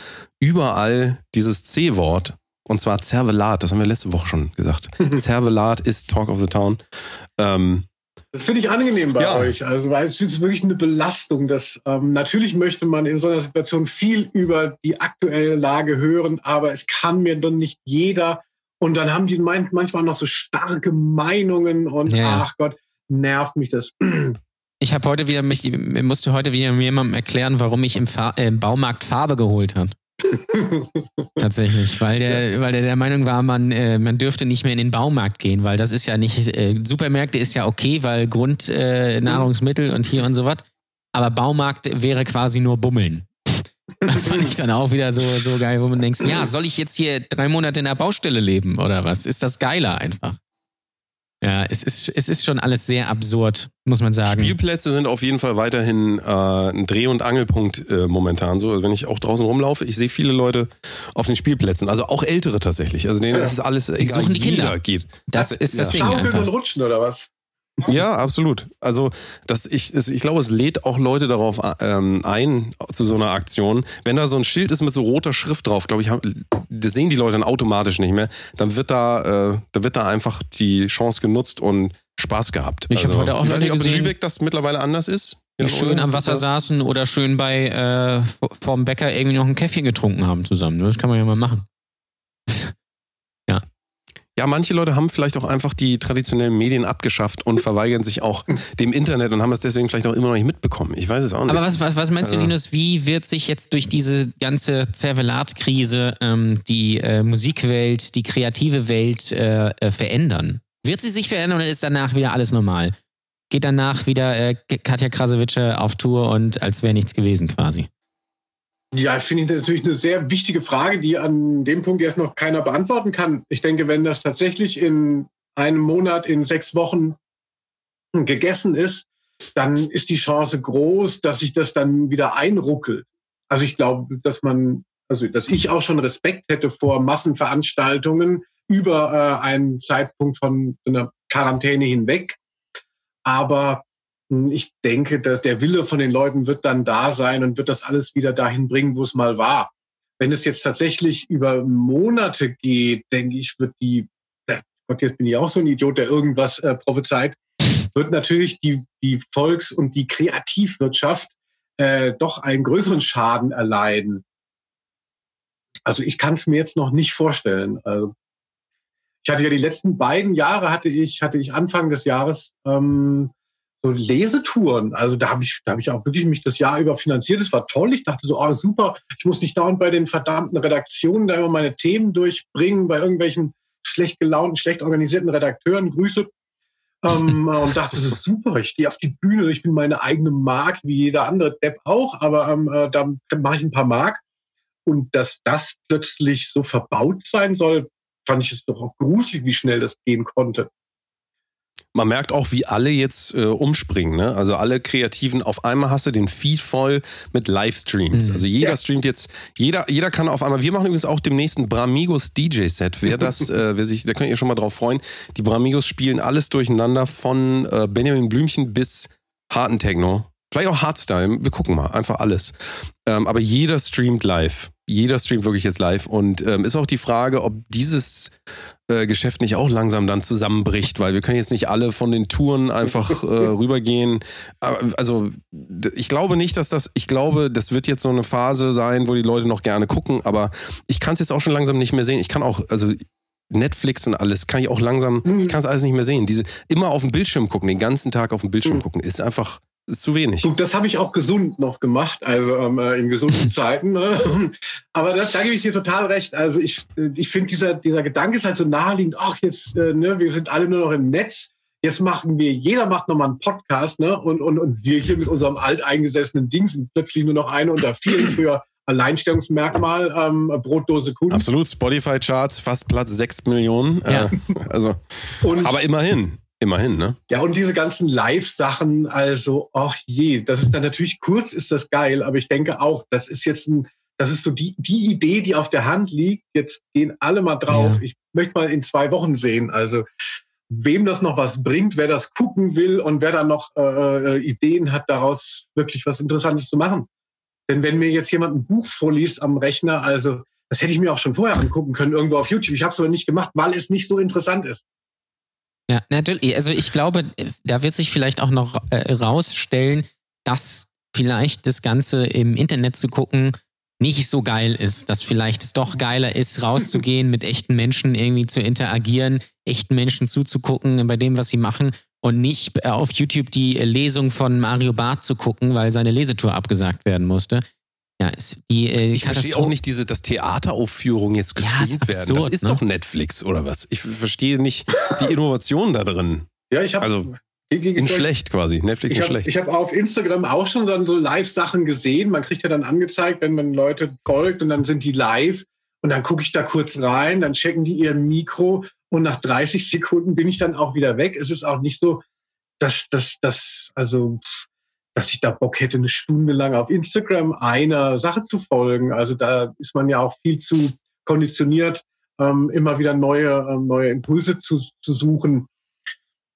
überall dieses C-Wort. Und zwar Zervelat, das haben wir letzte Woche schon gesagt. Zervelat ist Talk of the Town. Ähm, das finde ich angenehm bei ja. euch. Also, weil es ist wirklich eine Belastung. Dass, ähm, natürlich möchte man in so einer Situation viel über die aktuelle Lage hören, aber es kann mir dann nicht jeder. Und dann haben die manchmal noch so starke Meinungen und ja. ach Gott, nervt mich das. Ich habe heute wieder mich, musste heute wieder jemandem erklären, warum ich im, Fa äh, im Baumarkt Farbe geholt habe. Tatsächlich, weil der, weil der der Meinung war, man, äh, man dürfte nicht mehr in den Baumarkt gehen, weil das ist ja nicht, äh, Supermärkte ist ja okay, weil Grundnahrungsmittel äh, und hier und so was. Aber Baumarkt wäre quasi nur Bummeln. Das fand ich dann auch wieder so, so geil, wo man denkt, ja, soll ich jetzt hier drei Monate in der Baustelle leben oder was? Ist das geiler einfach? Ja, es ist, es ist schon alles sehr absurd, muss man sagen. Spielplätze sind auf jeden Fall weiterhin äh, ein Dreh- und Angelpunkt äh, momentan. So, also wenn ich auch draußen rumlaufe, ich sehe viele Leute auf den Spielplätzen, also auch Ältere tatsächlich. Also denen ja. ist alles die egal, suchen die Kinder. geht. Das, das ist das ja. Ding Schaukeln einfach. und rutschen oder was? Ja, absolut. Also das, ich, ich glaube, es lädt auch Leute darauf ähm, ein, zu so einer Aktion. Wenn da so ein Schild ist mit so roter Schrift drauf, glaube ich, das sehen die Leute dann automatisch nicht mehr. Dann wird da, äh, da wird da einfach die Chance genutzt und Spaß gehabt. Ich also, habe heute auch ich weiß nicht, ob in Lübeck das mittlerweile anders ist. Die schön am Wasser saßen oder schön bei äh, vorm Bäcker irgendwie noch ein Käffchen getrunken haben zusammen. Das kann man ja mal machen. Ja, manche Leute haben vielleicht auch einfach die traditionellen Medien abgeschafft und verweigern sich auch dem Internet und haben es deswegen vielleicht auch immer noch nicht mitbekommen. Ich weiß es auch nicht. Aber was, was, was meinst du, also Linus, wie wird sich jetzt durch diese ganze Zervelat-Krise ähm, die äh, Musikwelt, die kreative Welt äh, äh, verändern? Wird sie sich verändern oder ist danach wieder alles normal? Geht danach wieder äh, Katja Krasowitsche auf Tour und als wäre nichts gewesen quasi? Ja, finde ich natürlich eine sehr wichtige Frage, die an dem Punkt erst noch keiner beantworten kann. Ich denke, wenn das tatsächlich in einem Monat, in sechs Wochen gegessen ist, dann ist die Chance groß, dass sich das dann wieder einruckelt. Also ich glaube, dass man, also dass ich auch schon Respekt hätte vor Massenveranstaltungen über äh, einen Zeitpunkt von einer Quarantäne hinweg. Aber ich denke, dass der Wille von den Leuten wird dann da sein und wird das alles wieder dahin bringen, wo es mal war. Wenn es jetzt tatsächlich über Monate geht, denke ich, wird die, Gott, jetzt bin ich auch so ein Idiot, der irgendwas äh, prophezeit, wird natürlich die, die Volks- und die Kreativwirtschaft äh, doch einen größeren Schaden erleiden. Also ich kann es mir jetzt noch nicht vorstellen. Also ich hatte ja die letzten beiden Jahre hatte ich hatte ich Anfang des Jahres ähm, so Lesetouren. Also da habe ich, da habe ich auch wirklich mich das Jahr über finanziert. Das war toll. Ich dachte so, oh super, ich muss nicht dauernd bei den verdammten Redaktionen da immer meine Themen durchbringen, bei irgendwelchen schlecht gelaunten, schlecht organisierten Redakteuren. Grüße. Ähm, und dachte, das ist super. Ich gehe auf die Bühne, ich bin meine eigene Mark, wie jeder andere Depp auch, aber ähm, äh, da mache ich ein paar Mark. Und dass das plötzlich so verbaut sein soll, fand ich es doch auch gruselig, wie schnell das gehen konnte. Man merkt auch, wie alle jetzt äh, umspringen. Ne? Also alle Kreativen, auf einmal hast du den Feed voll mit Livestreams. Mhm. Also jeder Ja. streamt jetzt, jeder, jeder kann auf einmal, wir machen übrigens auch demnächst ein Bramigos DJ-Set. Wer das, äh, wer sich, da könnt ihr schon mal drauf freuen. Die Bramigos spielen alles durcheinander von äh, Benjamin Blümchen bis harten Techno. Vielleicht auch Hardstyle, wir gucken mal, einfach alles. Ähm, aber jeder streamt live. Jeder streamt wirklich jetzt live. Und ähm, ist auch die Frage, ob dieses äh, Geschäft nicht auch langsam dann zusammenbricht, weil wir können jetzt nicht alle von den Touren einfach äh, rübergehen. Aber, Also ich glaube nicht, dass das, ich glaube, das wird jetzt so eine Phase sein, wo die Leute noch gerne gucken, aber ich kann es jetzt auch schon langsam nicht mehr sehen. Ich kann auch, also Netflix und alles, kann ich auch langsam, ich kann es alles nicht mehr sehen. Diese immer auf den Bildschirm gucken, den ganzen Tag auf den Bildschirm Mhm. gucken, ist einfach ist zu wenig. Gut, das habe ich auch gesund noch gemacht, also ähm, äh, in gesunden Zeiten. Ne? Aber das, da gebe ich dir total recht. Also ich, äh, ich finde, dieser, dieser Gedanke ist halt so naheliegend, ach, jetzt, äh, ne, wir sind alle nur noch im Netz. Jetzt machen wir, jeder macht nochmal einen Podcast, ne? Und, und, und wir hier mit unserem alteingesessenen Ding sind plötzlich nur noch eine unter vielen früher Alleinstellungsmerkmal, ähm, Brotdose Kunst. Absolut, Spotify-Charts, fast Platz 6 Millionen. Ja. Äh, also, Und, aber immerhin, immerhin, ne? Ja, und diese ganzen Live-Sachen, also, ach je, das ist dann natürlich kurz, ist das geil, aber ich denke auch, das ist jetzt ein, das ist so die, die Idee, die auf der Hand liegt. Jetzt gehen alle mal drauf. Ja. Ich möchte mal in zwei Wochen sehen. Also, wem das noch was bringt, wer das gucken will und wer dann noch äh, äh, Ideen hat, daraus wirklich was Interessantes zu machen. Denn wenn mir jetzt jemand ein Buch vorliest am Rechner, also, das hätte ich mir auch schon vorher angucken können, irgendwo auf YouTube. Ich habe es aber nicht gemacht, weil es nicht so interessant ist. Ja, natürlich. Also ich glaube, da wird sich vielleicht auch noch äh, rausstellen, dass vielleicht das Ganze im Internet zu gucken nicht so geil ist, dass vielleicht es doch geiler ist, rauszugehen, mit echten Menschen irgendwie zu interagieren, echten Menschen zuzugucken bei dem, was sie machen und nicht äh, auf YouTube die äh, Lesung von Mario Barth zu gucken, weil seine Lesetour abgesagt werden musste. Ja, ist die äh, Ich verstehe auch nicht diese, dass Theateraufführungen jetzt Ja, ist gestreamt werden. Das ist ne? doch Netflix oder was? Ich verstehe nicht die Innovation da drin. Ja, ich habe Also, In schlecht quasi. Netflix in habe schlecht. ich hab auf Instagram auch schon so, so Live-Sachen gesehen. Man kriegt ja dann angezeigt, wenn man Leute folgt und dann sind die live. Und dann gucke ich da kurz rein, dann checken die ihr Mikro und nach 30 Sekunden bin ich dann auch wieder weg. Es ist auch nicht so, dass, dass, dass, also, pff, dass ich da Bock hätte, eine Stunde lang auf Instagram einer Sache zu folgen. Also da ist man ja auch viel zu konditioniert, ähm, immer wieder neue, ähm, neue Impulse zu, zu suchen.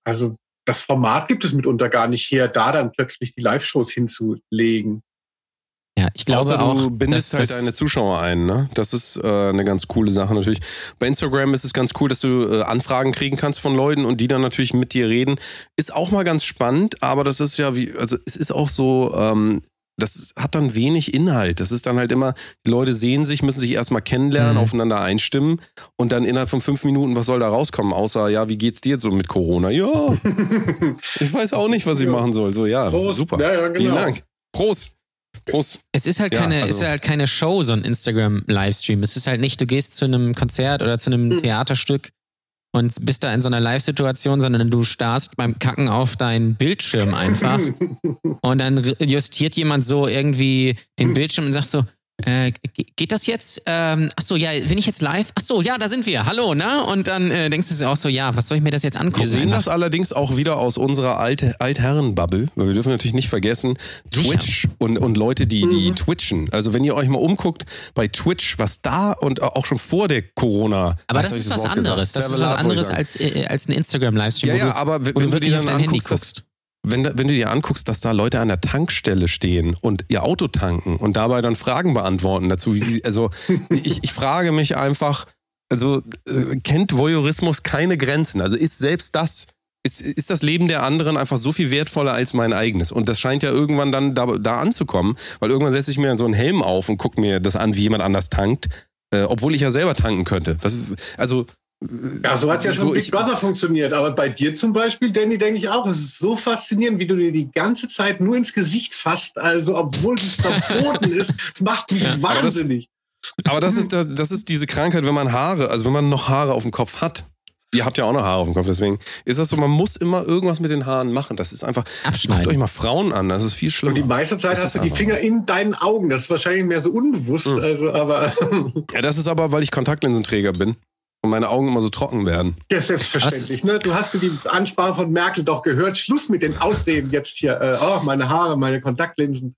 Also das Format gibt es mitunter gar nicht her, da dann plötzlich die Live-Shows hinzulegen. Ja, ich glaube Außer auch, du bindest halt deine Zuschauer ein, ne? Das ist äh, eine ganz coole Sache natürlich. Bei Instagram ist es ganz cool, dass du äh, Anfragen kriegen kannst von Leuten und die dann natürlich mit dir reden. Ist auch mal ganz spannend, aber das ist ja wie, also es ist auch so, ähm, das hat dann wenig Inhalt. Das ist dann halt immer, die Leute sehen sich, müssen sich erstmal kennenlernen, Mhm. aufeinander einstimmen und dann innerhalb von fünf Minuten, was soll da rauskommen? Außer, ja, wie geht's dir jetzt so mit Corona? Ja, ich weiß auch nicht, was ich Ja. machen soll. So, ja, Prost. super. Ja, ja, genau. Vielen Dank. Prost. Prost. Es ist halt Ja, keine, also- ist halt keine Show, so ein Instagram-Livestream. Es ist halt nicht, du gehst zu einem Konzert oder zu einem Hm. Theaterstück und bist da in so einer Live-Situation, sondern du starrst beim Kacken auf deinen Bildschirm einfach und dann justiert jemand so irgendwie den Bildschirm und sagt so, äh, ge- geht das jetzt? Ähm, ach so, ja, bin ich jetzt live? Ach so, ja, da sind wir. Hallo, ne? Und dann äh, denkst du dir auch so, ja, was soll ich mir das jetzt angucken? Wir sehen Einfach. das allerdings auch wieder aus unserer alte, Altherren-Bubble, weil wir dürfen natürlich nicht vergessen, Sicher. Twitch und, und Leute, die, die Mhm. twitchen. Also wenn ihr euch mal umguckt bei Twitch, was da und auch schon vor der Corona. Aber das ist was gesagt. anderes. Das ist was anderes als, äh, als ein Instagram-Livestream, Ja, wo ja, aber wenn, wo du wenn du dir wirklich auf dann dein Handy anguckst. Wenn, wenn du dir anguckst, dass da Leute an der Tankstelle stehen und ihr Auto tanken und dabei dann Fragen beantworten dazu, wie sie, also ich, ich frage mich einfach, also äh, kennt Voyeurismus keine Grenzen? Also ist selbst das, ist, ist das Leben der anderen einfach so viel wertvoller als mein eigenes? Und das scheint ja irgendwann dann da, da anzukommen, weil irgendwann setze ich mir dann so einen Helm auf und gucke mir das an, wie jemand anders tankt, äh, obwohl ich ja selber tanken könnte. Was, also Ja, so hat ja schon So, Big ich- Brother funktioniert. Aber bei dir zum Beispiel, Danny, denke ich auch, es ist so faszinierend, wie du dir die ganze Zeit nur ins Gesicht fasst. Also, obwohl es verboten ist, es macht mich aber das- wahnsinnig. Aber das ist, das, das ist diese Krankheit, wenn man Haare, also wenn man noch Haare auf dem Kopf hat. Ihr habt ja auch noch Haare auf dem Kopf, deswegen ist das so, man muss immer irgendwas mit den Haaren machen. Das ist einfach, guckt euch mal Frauen an, das ist viel schlimmer. Und die meiste Zeit Das hast du die Finger in deinen Augen. Das ist wahrscheinlich mehr so unbewusst. Mhm. Also, aber ja, das ist aber, weil ich Kontaktlinsenträger bin. Und meine Augen immer so trocken werden. Ja, selbstverständlich. Ne? Du hast du die Ansprache von Merkel doch gehört. Schluss mit den Ausreden jetzt hier. Äh, oh, meine Haare, meine Kontaktlinsen.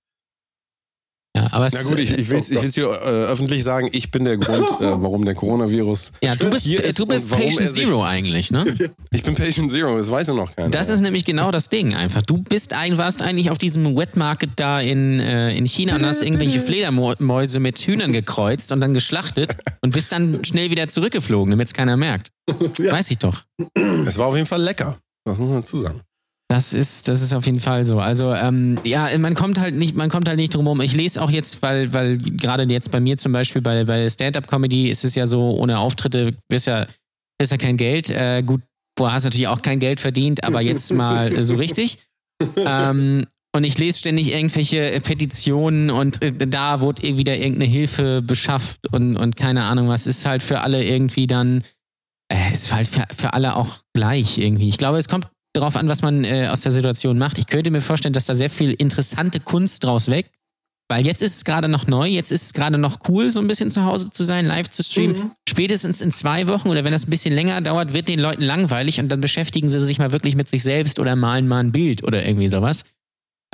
Ja, aber Na gut, ich, ich will es Oh hier äh, öffentlich sagen, ich bin der Grund, äh, warum der Coronavirus. ja, du bist, hier ist du bist Patient sich- Zero eigentlich, ne? Ich bin Patient Zero, das weiß ja noch keiner. Das ist nämlich genau das Ding einfach. Du bist ein, warst eigentlich auf diesem Wet Market da in, äh, in China und hast irgendwelche Fledermäuse mit Hühnern gekreuzt und dann geschlachtet und bist dann schnell wieder zurückgeflogen, damit es keiner merkt. Ja. Weiß ich doch. es war auf jeden Fall lecker. Das muss man dazu sagen. Das ist, das ist auf jeden Fall so. Also, ähm, ja, man kommt halt nicht, man kommt halt nicht drum rum. Ich lese auch jetzt, weil, weil gerade jetzt bei mir zum Beispiel bei, bei Stand-Up-Comedy ist es ja so, ohne Auftritte ist ja, ist ja kein Geld. Äh, gut, vorher hast du natürlich auch kein Geld verdient, aber jetzt mal äh, so richtig. Ähm, und ich lese ständig irgendwelche Petitionen und äh, da wurde irgendwie wieder irgendeine Hilfe beschafft und, und keine Ahnung was. Ist halt für alle irgendwie dann, äh, ist halt für, für alle auch gleich irgendwie. Ich glaube, es kommt darauf an, was man äh, aus der Situation macht. Ich könnte mir vorstellen, dass da sehr viel interessante Kunst draus weg. Weil jetzt ist es gerade noch neu, jetzt ist es gerade noch cool, so ein bisschen zu Hause zu sein, live zu streamen. Mhm. Spätestens in zwei Wochen oder wenn das ein bisschen länger dauert, wird den Leuten langweilig und dann beschäftigen sie sich mal wirklich mit sich selbst oder malen mal ein Bild oder irgendwie sowas.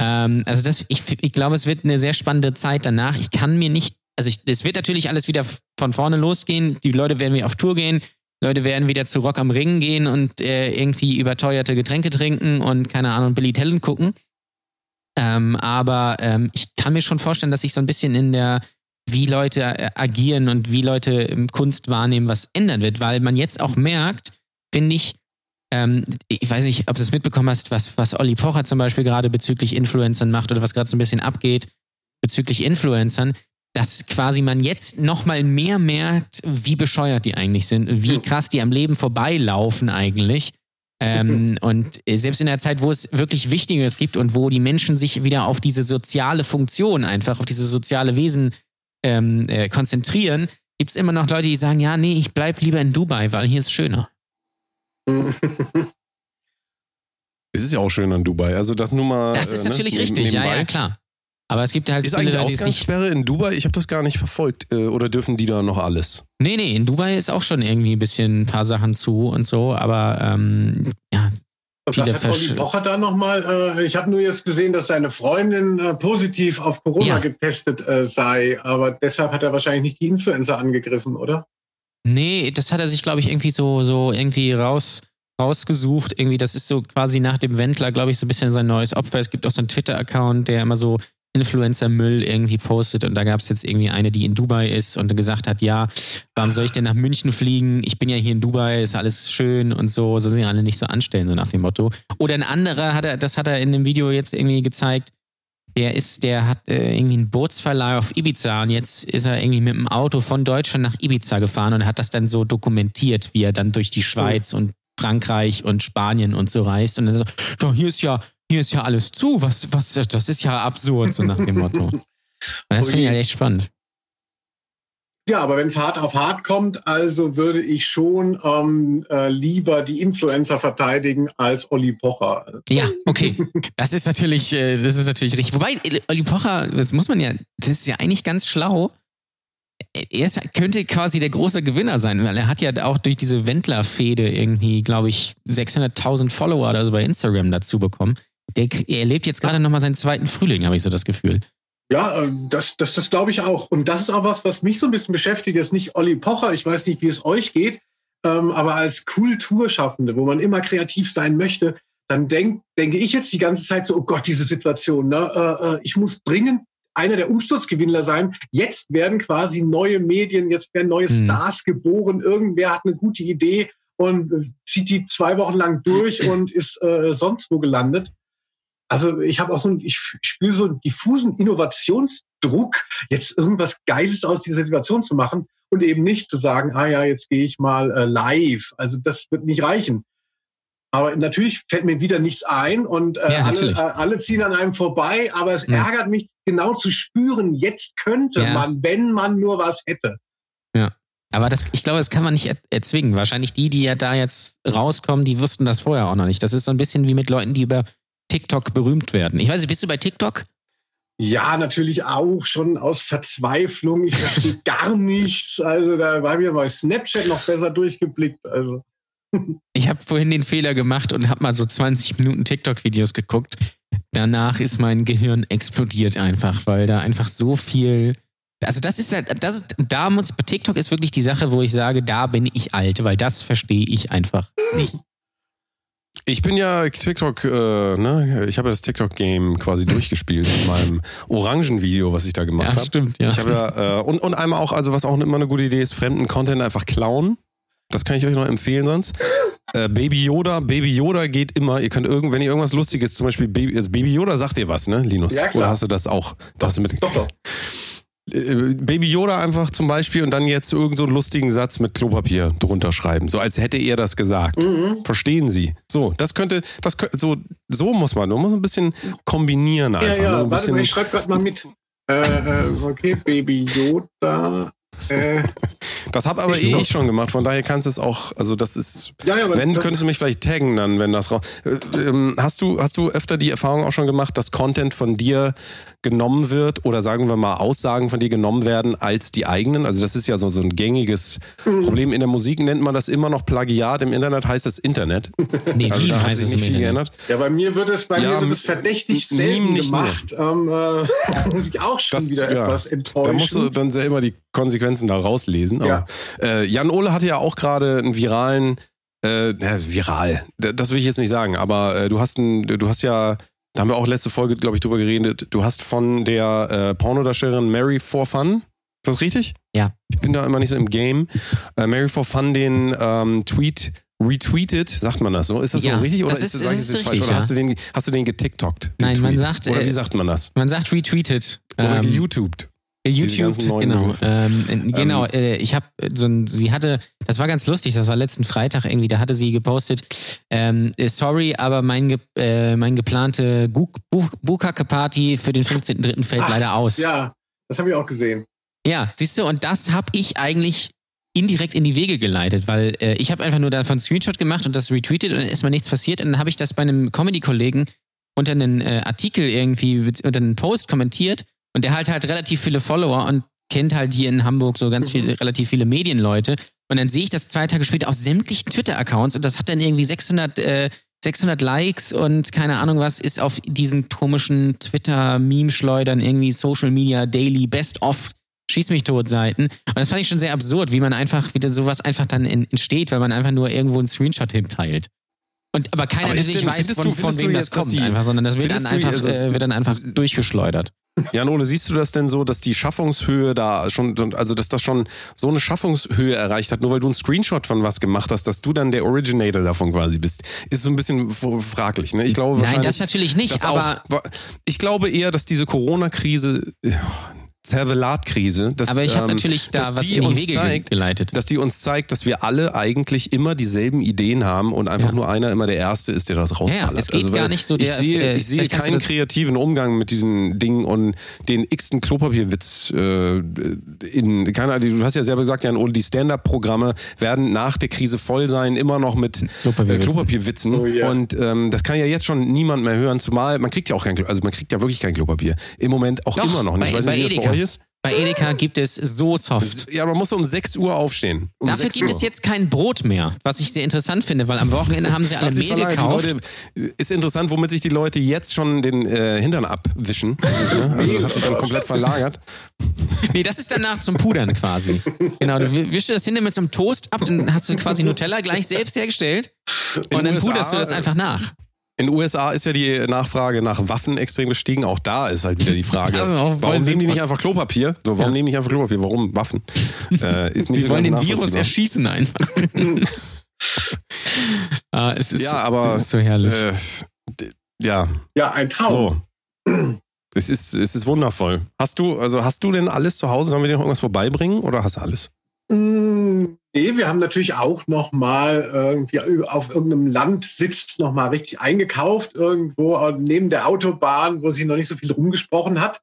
Ähm, also das, ich, ich glaube, es wird eine sehr spannende Zeit danach. Ich kann mir nicht, also es wird natürlich alles wieder von vorne losgehen. Die Leute werden wieder auf Tour gehen. Leute werden wieder zu Rock am Ring gehen und äh, irgendwie überteuerte Getränke trinken und keine Ahnung, Billy Talent gucken. Ähm, aber ähm, ich kann mir schon vorstellen, dass sich so ein bisschen in der, wie Leute äh, agieren und wie Leute ähm, Kunst wahrnehmen, was ändern wird, weil man jetzt auch merkt, finde ich, ähm, ich weiß nicht, ob du es mitbekommen hast, was, was Olli Pocher zum Beispiel gerade bezüglich Influencern macht oder was gerade so ein bisschen abgeht bezüglich Influencern, dass quasi man jetzt nochmal mehr merkt, wie bescheuert die eigentlich sind, wie krass die am Leben vorbeilaufen eigentlich. Ähm, und äh, selbst in der Zeit, wo es wirklich Wichtigeres gibt und wo die Menschen sich wieder auf diese soziale Funktion einfach, auf diese soziale Wesen ähm, äh, konzentrieren, gibt es immer noch Leute, die sagen, ja, nee, ich bleib lieber in Dubai, weil hier ist schöner. Es ist ja auch schön an Dubai. Also das nur mal. Das ist äh, natürlich neben- richtig, ja, ja, klar. Aber es gibt halt Ist viele eigentlich. Ausgangssperre in Dubai? Ich habe das gar nicht verfolgt. Äh, Oder dürfen die da noch alles? Nee, nee, in Dubai ist auch schon irgendwie ein bisschen ein paar Sachen zu und so, aber ähm, ja, Und was hat Olli Versch- Pocher da nochmal? Äh, ich habe nur jetzt gesehen, dass seine Freundin äh, positiv auf Corona Ja. getestet äh, sei, aber deshalb hat er wahrscheinlich nicht die Influencer angegriffen, oder? Nee, das hat er sich, glaube ich, irgendwie so, so irgendwie raus, rausgesucht. Irgendwie, das ist so quasi nach dem Wendler, glaube ich, so ein bisschen sein neues Opfer. Es gibt auch so einen Twitter-Account, der immer so Influencer-Müll irgendwie postet. Und da gab es jetzt irgendwie eine, die in Dubai ist und gesagt hat, ja, warum soll ich denn nach München fliegen? Ich bin ja hier in Dubai, ist alles schön und so, so sind ja alle nicht so anstellen, so nach dem Motto. Oder ein anderer hat er, das hat er in dem Video jetzt irgendwie gezeigt, der ist, der hat äh, irgendwie einen Bootsverleih auf Ibiza und jetzt ist er irgendwie mit dem Auto von Deutschland nach Ibiza gefahren und hat das dann so dokumentiert, wie er dann durch die Schweiz und Frankreich und Spanien und so reist. Und dann so, ja, hier ist ja, hier ist ja alles zu, was, was, das ist ja absurd, so nach dem Motto. Das finde ich halt echt spannend. Ja, aber wenn es hart auf hart kommt, also würde ich schon ähm, äh, lieber die Influencer verteidigen als Olli Pocher. Ja, okay. Das ist natürlich, äh, das ist natürlich richtig. Wobei, äh, Olli Pocher, das muss man ja, das ist ja eigentlich ganz schlau. Er ist, könnte quasi der große Gewinner sein, weil er hat ja auch durch diese Wendler-Fehde irgendwie, glaube ich, 600.000 Follower oder so bei Instagram dazu bekommen. Der, er lebt jetzt gerade nochmal seinen zweiten Frühling, habe ich so das Gefühl. Ja, äh, das, das, das glaube ich auch. Und das ist auch was, was mich so ein bisschen beschäftigt. Das ist nicht Olli Pocher, ich weiß nicht, wie es euch geht, ähm, aber als Kulturschaffende, wo man immer kreativ sein möchte, dann denk, denke ich jetzt die ganze Zeit so, oh Gott, diese Situation, ne? äh, äh, ich muss dringend einer der Umsturzgewinner sein. Jetzt werden quasi neue Medien, jetzt werden neue Mhm. Stars geboren. Irgendwer hat eine gute Idee und äh, zieht die zwei Wochen lang durch und ist äh, sonst wo gelandet. Also ich habe auch so, ein, ich spüre so einen diffusen Innovationsdruck, jetzt irgendwas Geiles aus dieser Situation zu machen und eben nicht zu sagen, ah ja, jetzt gehe ich mal äh, live. Also das wird nicht reichen. Aber natürlich fällt mir wieder nichts ein und äh, Ja, alle, äh, alle ziehen an einem vorbei. Aber es Ja. ärgert mich genau zu spüren, jetzt könnte Ja. man, wenn man nur was hätte. Aber das, ich glaube, das kann man nicht er erzwingen. Wahrscheinlich die, die ja da jetzt rauskommen, die wussten das vorher auch noch nicht. Das ist so ein bisschen wie mit Leuten, die über TikTok berühmt werden. Ich weiß nicht, bist du bei TikTok? Ja, natürlich auch schon aus Verzweiflung. Ich verstehe gar nichts. Also da war mir mal Snapchat noch besser durchgeblickt. Also. Ich habe vorhin den Fehler gemacht und habe mal so 20 Minuten TikTok-Videos geguckt. Danach ist mein Gehirn explodiert einfach, weil da einfach so viel. Also das ist halt, das ist, da muss, TikTok ist wirklich die Sache, wo ich sage, da bin ich alt, weil das verstehe ich einfach nicht. Ich bin ja TikTok, äh, ne? Ich habe ja das TikTok-Game quasi durchgespielt in meinem Orangen-Video, was ich da gemacht habe. Ja, stimmt, ja. Ich habe ja, äh, und, und einmal auch, also was auch immer eine gute Idee ist, fremden Content einfach klauen. Das kann ich euch noch empfehlen sonst. Äh, Baby Yoda, Baby Yoda geht immer. Ihr könnt irgend, wenn ihr irgendwas Lustiges, zum Beispiel Baby, Baby Yoda sagt dir was, ne, Linus? Ja, klar. Oder hast du das auch? Das hast du mit, Doch, doch. Äh, Baby Yoda einfach zum Beispiel und dann jetzt irgend so einen lustigen Satz mit Klopapier drunter schreiben, so als hätte er das gesagt. Mhm. Verstehen Sie? So, das könnte, das könnte, so, so muss man, man muss ein bisschen kombinieren Ja, einfach. ne? so ja, ein warte mal, ich schreibe gerade mal mit. Äh, äh, okay, Baby Yoda. Äh, das habe aber Ich eh noch. ich schon gemacht, von daher kannst du es auch, also das ist, ja, ja, aber wenn, das, könntest du mich vielleicht taggen dann, wenn das raus. Äh, ähm, hast, du, hast du öfter die Erfahrung auch schon gemacht, dass Content von dir genommen wird oder sagen wir mal Aussagen von dir genommen werden als die eigenen? Also das ist ja so, so ein gängiges Mhm. Problem. In der Musik nennt man das immer noch Plagiat, im Internet heißt es Internet. Nee, Also da hat heißt sich es im nicht viel Internet. geändert. Ja, bei mir wird es, bei Ja, mir wird es verdächtig selten gemacht. Ähm, äh, muss ich auch schon Das- wieder ja. etwas Da musst du dann selber die Konsequenzen da rauslesen. Aber, Ja. äh, Jan Ole hatte ja auch gerade einen viralen, äh, viral, das will ich jetzt nicht sagen, aber äh, du hast ein, du hast ja, da haben wir auch letzte Folge, glaube ich, drüber geredet, du hast von der äh, Pornodarstellerin Mary for Fun, ist das richtig? Ja. Ich bin da immer nicht so im Game. Äh, Mary for Fun den ähm, Tweet retweetet, sagt man das so? Ist das Ja, so richtig? Oder das ist- sag das ist falsch? richtig, Oder ja. hast du den, hast du den getiktokt? den Nein, man Tweet? sagt, Oder äh, wie sagt man das? Man sagt retweeted. Oder Ähm, geYouTubed. Diese YouTube, genau. Ähm, äh, genau, äh, ich habe so ein, sie hatte, das war ganz lustig, das war letzten Freitag irgendwie, da hatte sie gepostet, ähm, äh, sorry, aber mein, ge äh, mein geplante Bukake-Party für den 15.3. fällt Ach, leider aus. Ja, das habe ich auch gesehen. Ja, siehst du, und das habe ich eigentlich indirekt in die Wege geleitet, weil äh, ich habe einfach nur davon Screenshot gemacht und das retweetet und dann ist mal nichts passiert und dann habe ich das bei einem Comedy-Kollegen unter einen äh, Artikel irgendwie, unter einen Post kommentiert und der halt halt relativ viele Follower und kennt halt hier in Hamburg so ganz viele, relativ viele Medienleute und dann sehe ich das zwei Tage später auf sämtlichen Twitter-Accounts und das hat dann irgendwie 600, äh, 600 Likes und keine Ahnung was ist auf diesen komischen Twitter-Meme-Schleudern irgendwie Social Media Daily Best of Schieß mich tot Seiten. Und das fand ich schon sehr absurd, wie man einfach, wie dann sowas einfach dann entsteht, weil man einfach nur irgendwo einen Screenshot hinteilt. Und aber keiner Aber ist denn- weiß, von, du- von wem du das kommt, die- einfach, sondern das wird dann, du, einfach, also es- äh, wird dann einfach durchgeschleudert. Jan Ole, siehst du das denn so, dass die Schaffungshöhe da schon, also dass das schon so eine Schaffungshöhe erreicht hat, nur weil du einen Screenshot von was gemacht hast, dass du dann der Originator davon quasi bist? Ist so ein bisschen fraglich, ne? Ich glaube Nein, das natürlich nicht, aber, auch, ich glaube eher, dass diese Corona-Krise, Zervelat-Krise, dass, aber ich habe ähm, natürlich da was die in die uns Wege zeigt, geleitet. dass die uns zeigt, dass wir alle eigentlich immer dieselben Ideen haben und einfach Ja. nur einer immer der Erste ist, der das rausballert. Ja, es geht weil gar nicht so der- Ich sehe, äh, ich sehe keinen kreativen Umgang mit diesen Dingen und den x-ten Klopapierwitz äh, in, keine Ahnung, du hast ja selber gesagt, Jan die Stand-Up-Programme werden nach der Krise voll sein, immer noch mit äh, Klopapierwitzen. Klopapierwitzen. Oh, ja. Und ähm, das kann ja jetzt schon niemand mehr hören, zumal man kriegt ja auch kein, Klo- also man kriegt ja wirklich kein Klopapier. Im Moment auch Doch, immer noch nicht. bei- Ich weiß bei nicht, wie das Edeka. Ist. Bei Edeka gibt es so soft. Ja, man muss um 6 Uhr aufstehen. Um Dafür 6 gibt Uhr. es jetzt kein Brot mehr, was ich sehr interessant finde, weil am Wochenende haben sie alle Mehl gekauft. Leute, ist interessant, womit sich die Leute jetzt schon den äh, Hintern abwischen. Also das hat sich dann komplett verlagert. Nee, das ist danach zum Pudern quasi. Genau, du wischst das hinter mit so einem Toast ab, dann hast du quasi Nutella gleich selbst hergestellt In und dann USA, puderst du das einfach nach. In den USA ist ja die Nachfrage nach Waffen extrem gestiegen. Auch da ist halt wieder die Frage, Also warum nehmen die nicht einfach Klopapier? So, warum Ja. nehmen die nicht einfach Klopapier? Warum Waffen? Äh, ist nicht Die so wollen den Virus erschießen einfach. ah, es ist, Ja, aber, es ist so herrlich. Äh, ja, Ja, ein Traum. so. Es ist, es ist wundervoll. Hast du, also hast du denn alles zu Hause? Sollen wir dir noch irgendwas vorbeibringen oder hast du alles? Mm, Nee, wir haben natürlich auch noch mal irgendwie auf irgendeinem Landsitz noch mal richtig eingekauft, irgendwo äh, neben der Autobahn, wo sich noch nicht so viel rumgesprochen hat.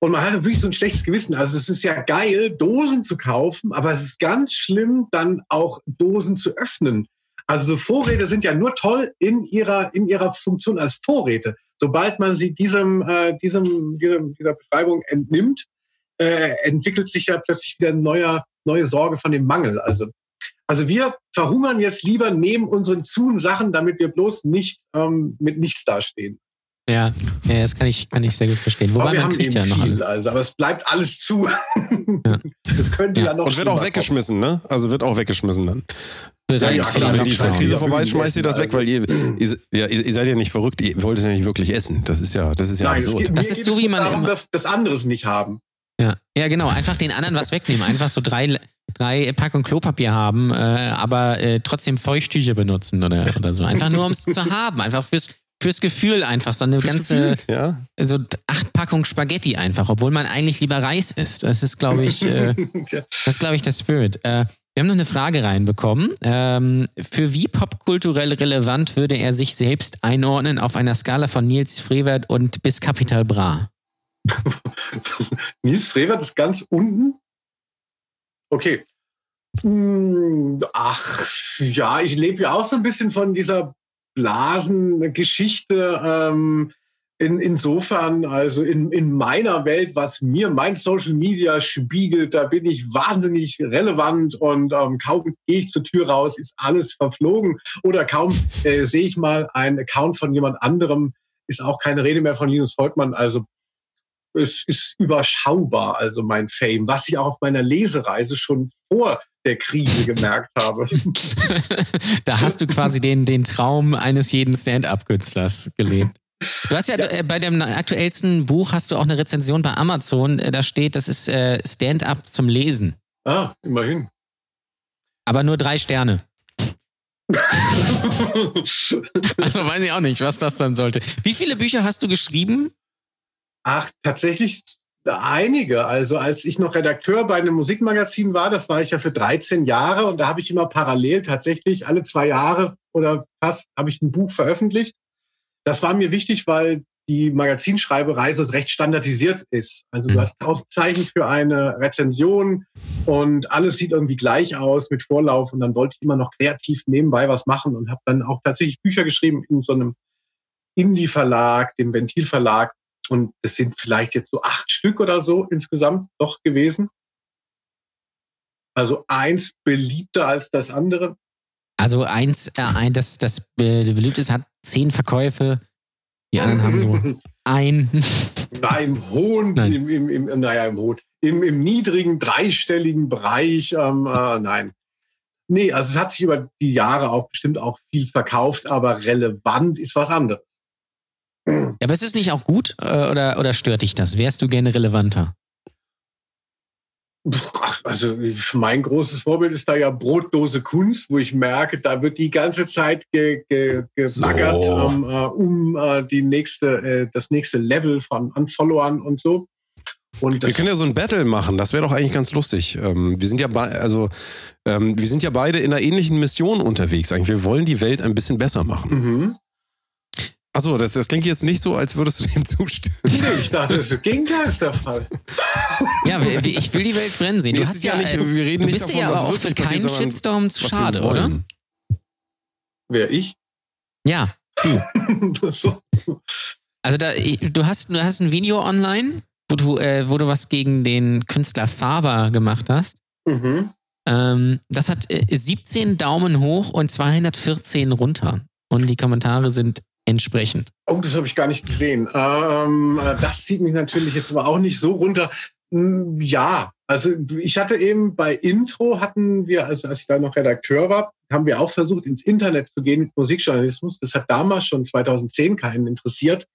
Und man hatte wirklich so ein schlechtes Gewissen. Also es ist ja geil, Dosen zu kaufen, aber es ist ganz schlimm, dann auch Dosen zu öffnen. Also so Vorräte sind ja nur toll in ihrer, in ihrer Funktion als Vorräte. Sobald man sie diesem, äh, diesem, diesem, dieser Beschreibung entnimmt, äh, entwickelt sich ja plötzlich wieder eine neue, neue Sorge von dem Mangel. Also, also wir verhungern jetzt lieber neben unseren zuen Sachen, damit wir bloß nicht ähm, mit nichts dastehen. Ja, ja, das kann ich, kann ich sehr gut verstehen. Wobei aber wir man haben eben ja noch viel, alles. also, aber es bleibt alles zu. Ja. Das könnte ja, Ja. noch Und wird auch weggeschmissen, ne? Also wird auch weggeschmissen dann. Bereit ja, klar, die Wenn die. Krise Ja, vorbei ist, schmeißt ihr das weg, also. weil ihr, ihr, ja, ihr seid ja nicht verrückt, ihr wollt es ja nicht wirklich essen. Das ist ja, das ist ja Nein, absurd. geht, Das ist so, wie man darum, immer- dass das anderes nicht haben. Ja. ja, genau. Einfach den anderen was wegnehmen. Einfach so drei, drei Packungen Klopapier haben, äh, aber äh, trotzdem Feuchttücher benutzen oder, oder so. Einfach nur, um es zu haben. Einfach fürs, fürs Gefühl einfach. So eine Fürs ganze, Gefühl, ja. so acht Packungen Spaghetti einfach, obwohl man eigentlich lieber Reis isst. Das ist, glaube ich, äh, das ist, glaube ich, der Spirit. Äh, wir haben noch eine Frage reinbekommen. Ähm, für wie popkulturell relevant würde er sich selbst einordnen auf einer Skala von Nils Frevert und bis Capital Bra? Nils Frevert ist ganz unten. Okay. Hm, Ach, ja, ich lebe ja auch so ein bisschen von dieser Blasengeschichte. Ähm, in, insofern, also in, in meiner Welt, was mir mein Social Media spiegelt, da bin ich wahnsinnig relevant und ähm, kaum gehe ich zur Tür raus, ist alles verflogen. Oder kaum äh, sehe ich mal einen Account von jemand anderem, ist auch keine Rede mehr von Linus Volkmann. Also es ist überschaubar, also mein Fame, was ich auch auf meiner Lesereise schon vor der Krise gemerkt habe. da hast du quasi den, den Traum eines jeden Stand-up-Künstlers gelebt. Du hast ja, Ja. äh, bei dem aktuellsten Buch hast du auch eine Rezension bei Amazon. Äh, Da steht, das ist äh, Stand-up zum Lesen. Ah, immerhin. Aber nur drei Sterne. Also weiß ich auch nicht, was das dann sollte. Wie viele Bücher hast du geschrieben? Ach, tatsächlich einige. Also als ich noch Redakteur bei einem Musikmagazin war, das war ich ja für 13 Jahre und da habe ich immer parallel tatsächlich alle zwei Jahre oder fast habe ich ein Buch veröffentlicht. Das war mir wichtig, weil die Magazinschreiberei so recht standardisiert ist. Also Mhm. du hast tausend Zeichen für eine Rezension und alles sieht irgendwie gleich aus mit Vorlauf und dann wollte ich immer noch kreativ nebenbei was machen und habe dann auch tatsächlich Bücher geschrieben in so einem Indie-Verlag, dem Ventil-Verlag und es sind vielleicht jetzt so acht Stück oder so insgesamt doch gewesen. Also eins beliebter als das andere. Also eins, äh, ein, das, das äh, beliebteste hat zehn Verkäufe. Die anderen haben so ein. Im hohen, Nein. Im, im, im, naja, im hohen, im, im niedrigen, dreistelligen Bereich. Ähm, äh, nein. Nee, also es hat sich über die Jahre auch bestimmt auch viel verkauft, aber relevant ist was anderes. Ja, aber ist es nicht auch gut äh, oder, oder stört dich das? Wärst du gerne relevanter? Also mein großes Vorbild ist da ja Brotdose Kunst, wo ich merke, da wird die ganze Zeit ge, ge, gebaggert So. ähm, äh, um äh, die nächste, äh, das nächste Level von an Followern und so. Und Wir können ja so ein Battle machen, das wäre doch eigentlich ganz lustig. Ähm, wir sind ja also ähm, wir sind ja beide in einer ähnlichen Mission unterwegs. Eigentlich, wir wollen die Welt ein bisschen besser machen. mhm. Achso, das, das klingt jetzt nicht so, als würdest du dem zustimmen. Nee, ich dachte, das Gegenteil ist der Fall. Ja, ich will die Welt brennen sehen. Nee, Du es hast ja, ja nicht- äh, wir reden du nicht bist davon, ja was auch für keinen sondern Shitstorm wir schade, oder? Wer ich? Ja. so. Also da, du hast, du hast ein Video online, wo du, äh, wo du was gegen den Künstler Faber gemacht hast. mhm. Ähm, das hat äh, 17 Daumen hoch und 214 runter. Und die Kommentare sind entsprechend. Oh, das habe ich gar nicht gesehen. Ähm, äh, das zieht mich natürlich jetzt aber auch nicht so runter. Hm, Ja, also ich hatte eben bei Intro hatten wir, also als ich da noch Redakteur war, haben wir auch versucht, ins Internet zu gehen mit Musikjournalismus. Das hat damals schon 2010 keinen interessiert.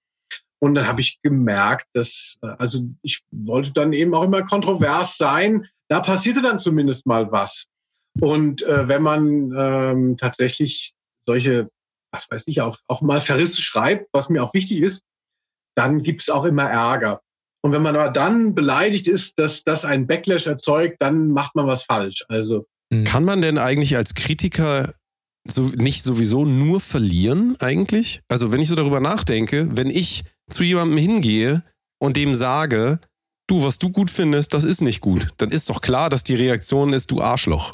Und dann habe ich gemerkt, dass, äh, also ich wollte dann eben auch immer kontrovers sein. Da passierte dann zumindest mal was. Und äh, wenn man ähm, tatsächlich solche was weiß ich, auch, auch mal Verrisse schreibt, was mir auch wichtig ist, dann gibt es auch immer Ärger. Und wenn man aber dann beleidigt ist, dass das einen Backlash erzeugt, dann macht man was falsch. Also Hm. Kann man denn eigentlich als Kritiker so nicht sowieso nur verlieren eigentlich? Also wenn ich so darüber nachdenke, wenn ich zu jemandem hingehe und dem sage, du, was du gut findest, das ist nicht gut, dann ist doch klar, dass die Reaktion ist, du Arschloch.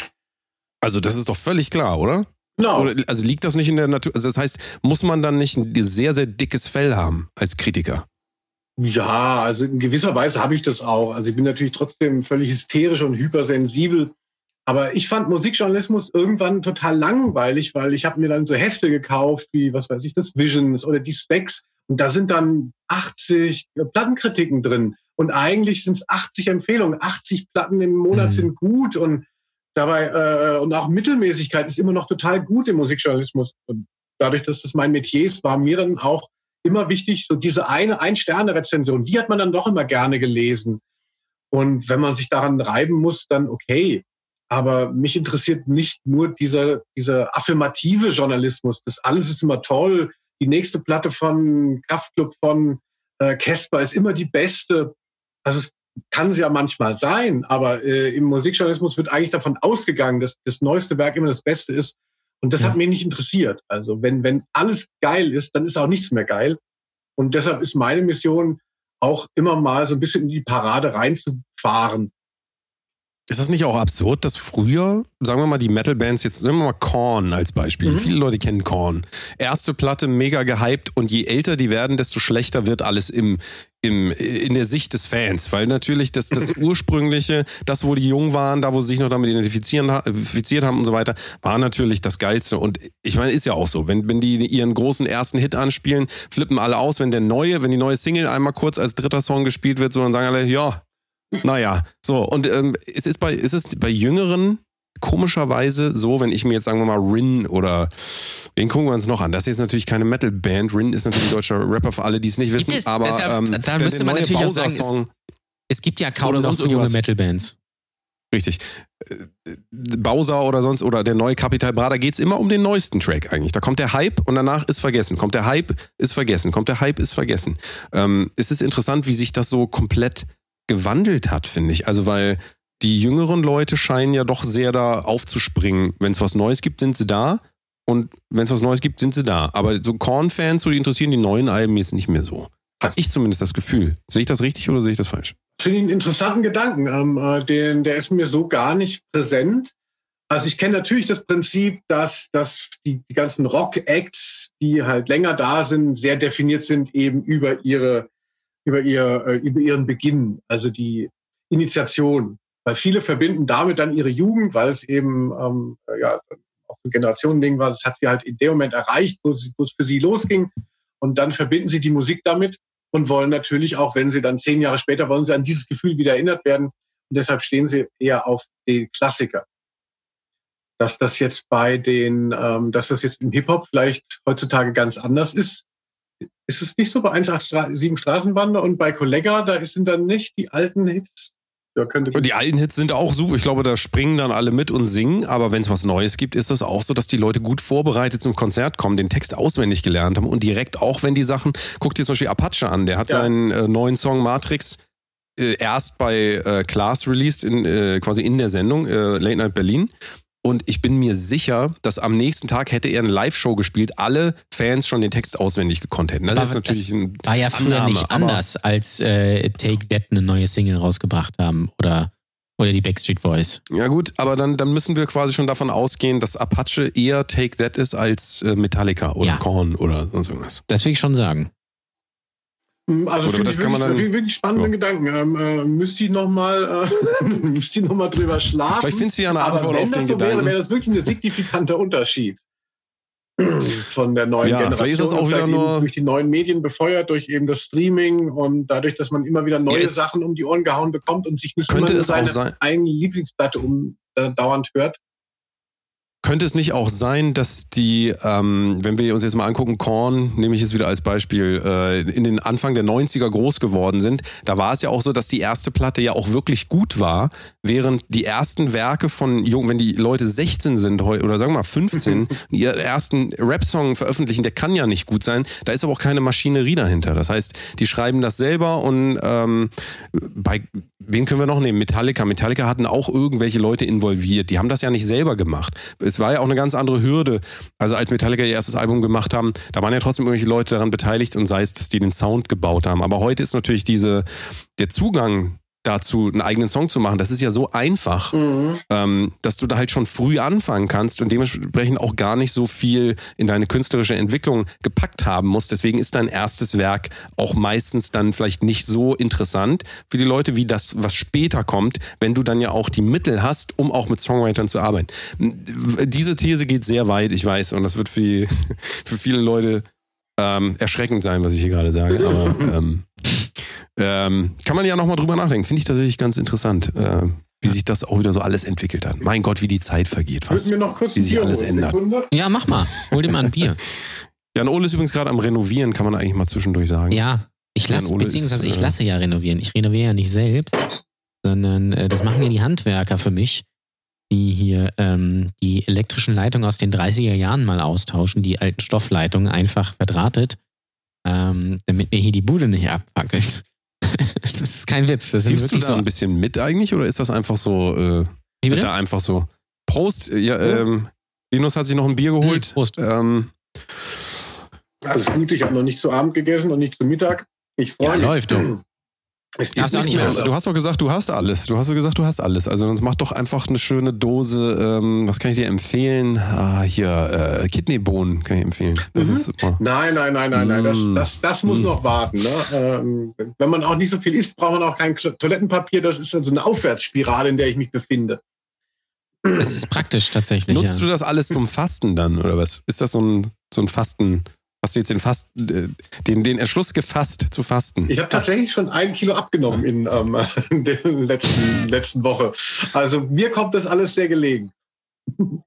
Also das ist doch völlig klar, oder? Genau. Also liegt das nicht in der Natur? Also das heißt, muss man dann nicht ein sehr, sehr dickes Fell haben als Kritiker? Ja, also in gewisser Weise habe ich das auch. Also ich bin natürlich trotzdem völlig hysterisch und hypersensibel. Aber ich fand Musikjournalismus irgendwann total langweilig, weil ich habe mir dann so Hefte gekauft, wie, was weiß ich, das Visions oder die Specs. Und da sind dann 80 Plattenkritiken drin. Und eigentlich sind es 80 Empfehlungen. 80 Platten im Monat mhm. sind gut und dabei äh, und auch Mittelmäßigkeit ist immer noch total gut im Musikjournalismus. Und dadurch, dass das mein Metier ist, war mir dann auch immer wichtig, so diese eine Ein-Sterne-Rezension, die hat man dann doch immer gerne gelesen. Und wenn man sich daran reiben muss, dann okay. Aber mich interessiert nicht nur dieser, dieser affirmative Journalismus. Das alles ist immer toll. Die nächste Platte von Kraftclub von äh, Casper äh, ist immer die beste. Also es kann es ja manchmal sein, aber äh, im Musikjournalismus wird eigentlich davon ausgegangen, dass das neueste Werk immer das Beste ist. Und das ja. hat mich nicht interessiert. Also wenn, wenn alles geil ist, dann ist auch nichts mehr geil. Und deshalb ist meine Mission auch immer mal so ein bisschen in die Parade reinzufahren. Ist das nicht auch absurd, dass früher, sagen wir mal, die Metal-Bands, jetzt nehmen wir mal Korn als Beispiel. Mhm. Viele Leute kennen Korn. Erste Platte mega gehypt und je älter die werden, desto schlechter wird alles im, im, in der Sicht des Fans. Weil natürlich das, das ursprüngliche, das, wo die jung waren, da, wo sie sich noch damit identifizieren, identifiziert haben und so weiter, war natürlich das Geilste. Und ich meine, ist ja auch so. Wenn, wenn die ihren großen ersten Hit anspielen, flippen alle aus. Wenn der neue, wenn die neue Single einmal kurz als dritter Song gespielt wird, so dann sagen alle, ja, naja, so, und ähm, es ist bei, ist es bei Jüngeren komischerweise so, wenn ich mir jetzt sagen wir mal Rin oder wen gucken wir uns noch an? Das ist jetzt natürlich keine Metal-Band. Rin ist natürlich ein deutscher Rapper für alle, die es nicht wissen. Es, aber da, ähm, da müsste man natürlich auch sagen, es, es, gibt ja kaum sonst junge Metal-Bands. Richtig. Äh, Bowser oder sonst oder der neue Capital Bra, da geht es immer um den neuesten Track eigentlich. Da kommt der Hype und danach ist vergessen. Kommt der Hype, ist vergessen. Kommt der Hype, ist vergessen. Ähm, es ist interessant, wie sich das so komplett gewandelt hat, finde ich. Also, weil die jüngeren Leute scheinen ja doch sehr da aufzuspringen. Wenn es was Neues gibt, sind sie da. Und wenn es was Neues gibt, sind sie da. Aber so Korn-Fans, so die interessieren die neuen Alben jetzt nicht mehr so. Hat ich zumindest das Gefühl. Sehe ich das richtig oder sehe ich das falsch? Finde ich einen interessanten Gedanken. Ähm, äh, den, der ist mir so gar nicht präsent. Also ich kenne natürlich das Prinzip, dass, dass die, die ganzen Rock-Acts, die halt länger da sind, sehr definiert sind eben über ihre über, ihr, äh, über ihren Beginn, also die Initiation. Weil viele verbinden damit dann ihre Jugend, weil es eben ähm, ja, auch ein Generationending war. Das hat sie halt in dem Moment erreicht, wo, sie, wo es für sie losging. Und dann verbinden sie die Musik damit und wollen natürlich auch, wenn sie dann zehn Jahre später, wollen sie an dieses Gefühl wieder erinnert werden. Und deshalb stehen sie eher auf die Klassiker. Dass das jetzt bei den, ähm, dass das jetzt im Hip-Hop vielleicht heutzutage ganz anders ist, ist es nicht so bei 187 Straßenbande und bei Kollega, da sind dann nicht die alten Hits? Ja, könnte die alten Hits sind auch super. Ich glaube, da springen dann alle mit und singen. Aber wenn es was Neues gibt, ist das auch so, dass die Leute gut vorbereitet zum Konzert kommen, den Text auswendig gelernt haben und direkt auch, wenn die Sachen, guckt dir zum Beispiel Apache an, der hat ja. seinen äh, neuen Song Matrix äh, erst bei äh, Class released, in, äh, quasi in der Sendung, äh, Late Night Berlin. Und ich bin mir sicher, dass am nächsten Tag hätte er eine Live-Show gespielt, alle Fans schon den Text auswendig gekonnt hätten. Das aber ist natürlich ein war ja früher Annahme, nicht anders, als äh, Take That eine neue Single rausgebracht haben oder oder die Backstreet Boys. Ja gut, aber dann, dann müssen wir quasi schon davon ausgehen, dass Apache eher Take That ist als äh, Metallica oder ja. Korn oder sonst irgendwas. Das will ich schon sagen. Hm, also finde ich wirklich, dann, wirklich spannende ja. Gedanken. Ähm, äh, müsste ich nochmal äh, müsste ich noch mal drüber schlafen. Vielleicht findest du ja eine Antwort Aber wenn auf das so Gedanken. wäre, wäre das wirklich ein signifikanter Unterschied von der neuen ja, Generation. Ist das auch wieder nur durch die neuen Medien befeuert, durch eben das Streaming und dadurch, dass man immer wieder neue ja, Sachen um die Ohren gehauen bekommt und sich nicht immer seine sein. eigene Lieblingsplatte um äh, dauernd hört. Könnte es nicht auch sein, dass die, ähm, wenn wir uns jetzt mal angucken, Korn, nehme ich jetzt wieder als Beispiel, äh, in den Anfang der 90er groß geworden sind, da war es ja auch so, dass die erste Platte ja auch wirklich gut war, während die ersten Werke von Jungen, wenn die Leute 16 sind oder sagen wir mal 15, ihren ersten Rap-Song veröffentlichen, der kann ja nicht gut sein, da ist aber auch keine Maschinerie dahinter. Das heißt, die schreiben das selber und ähm, bei wen können wir noch nehmen? Metallica. Metallica hatten auch irgendwelche Leute involviert. Die haben das ja nicht selber gemacht. Es war ja auch eine ganz andere Hürde. Also als Metallica ihr erstes Album gemacht haben, da waren ja trotzdem irgendwelche Leute daran beteiligt und sei es, dass die den Sound gebaut haben. Aber heute ist natürlich diese, der Zugang dazu einen eigenen Song zu machen, das ist ja so einfach, Mhm. ähm, dass du da halt schon früh anfangen kannst und dementsprechend auch gar nicht so viel in deine künstlerische Entwicklung gepackt haben musst. Deswegen ist dein erstes Werk auch meistens dann vielleicht nicht so interessant für die Leute wie das, was später kommt, wenn du dann ja auch die Mittel hast, um auch mit Songwritern zu arbeiten. Diese These geht sehr weit, ich weiß, und das wird für, für viele Leute ähm, erschreckend sein, was ich hier gerade sage. Aber ähm, ähm, kann man ja nochmal drüber nachdenken. Finde ich tatsächlich ganz interessant, äh, wie sich das auch wieder so alles entwickelt hat. Mein Gott, wie die Zeit vergeht. Was? mir noch kurz wie ein sich Bier alles holen. ändert. Sekunde. Ja, mach mal. Hol dir mal ein Bier. Jan Ole ist übrigens gerade am Renovieren, kann man eigentlich mal zwischendurch sagen. Ja, ich lasse, beziehungsweise ist, ich äh, lasse ja renovieren. Ich renoviere ja nicht selbst, sondern äh, das machen ja die Handwerker für mich, die hier ähm, die elektrischen Leitungen aus den 30er Jahren mal austauschen, die alten Stoffleitungen einfach verdrahtet, ähm, damit mir hier die Bude nicht abfackelt. das ist kein Witz. Das Gibst du wirklich da so. ein bisschen mit eigentlich oder ist das einfach so, äh, Wie bitte? da einfach so? Prost, ja, ähm, Linus hat sich noch ein Bier geholt. Hm, Prost. Ähm, Alles gut, ich habe noch nicht zu Abend gegessen und nicht zu Mittag. Ich freue Ja, mich. läuft doch. Es ist du auch nicht mehr. du hast doch gesagt, du hast alles. Du hast doch gesagt, du hast alles. Also sonst mach doch einfach eine schöne Dose. Ähm, was kann ich dir empfehlen? Ah, hier äh, Kidneybohnen kann ich empfehlen. Das Mhm. ist super. Nein, nein, nein, nein, nein. Das, Mm. das, das muss Mm. noch warten. Ne? Ähm, wenn man auch nicht so viel isst, braucht man auch kein Toilettenpapier. Das ist so eine Aufwärtsspirale, in der ich mich befinde. Das ist praktisch tatsächlich. Nutzt ja. du das alles zum Fasten dann oder was? Ist das so ein so ein Fasten? Hast du jetzt den Fasten, äh, den den Entschluss gefasst zu fasten? Ich habe tatsächlich schon ein Kilo abgenommen in ähm, der letzten, letzten Woche. Also mir kommt das alles sehr gelegen.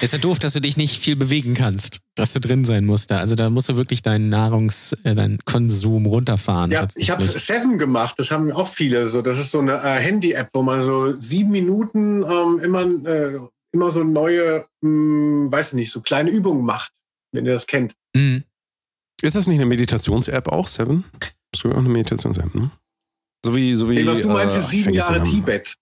Ist ja doof, dass du dich nicht viel bewegen kannst, dass du drin sein musst da. Also da musst du wirklich deinen Nahrungs-, äh, deinen Konsum runterfahren. Ja, ich habe. Seven gemacht, das haben auch viele. So, das ist so eine äh, Handy-App, wo man so sieben Minuten ähm, immer, äh, immer so neue, mh, weiß nicht, so kleine Übungen macht, wenn ihr das kennt. Mhm. Ist das nicht eine Meditations-App auch, Seven? Das ist auch eine Meditations-App, ne? So wie, so wie. Nee, was du meinst, äh, ist ich sieben Jahre. Tibet.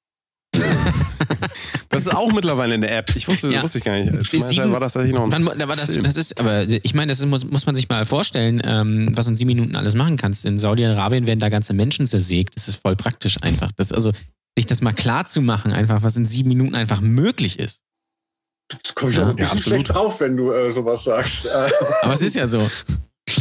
Das ist auch mittlerweile eine App. Ich wusste, Ja. wusste ich gar nicht. Sieben- war das tatsächlich noch ein aber das, das ist, aber ich meine, das ist, muss, muss man sich mal vorstellen, ähm, was in sieben Minuten alles machen kannst. In Saudi-Arabien werden da ganze Menschen zersägt. Das ist voll praktisch einfach. Das, also, sich das mal klar zu machen, einfach, was in sieben Minuten einfach möglich ist. Das komme ich Ja, auch ein ja, bisschen absolut. schlecht drauf, wenn du äh, sowas sagst. Aber es ist ja so.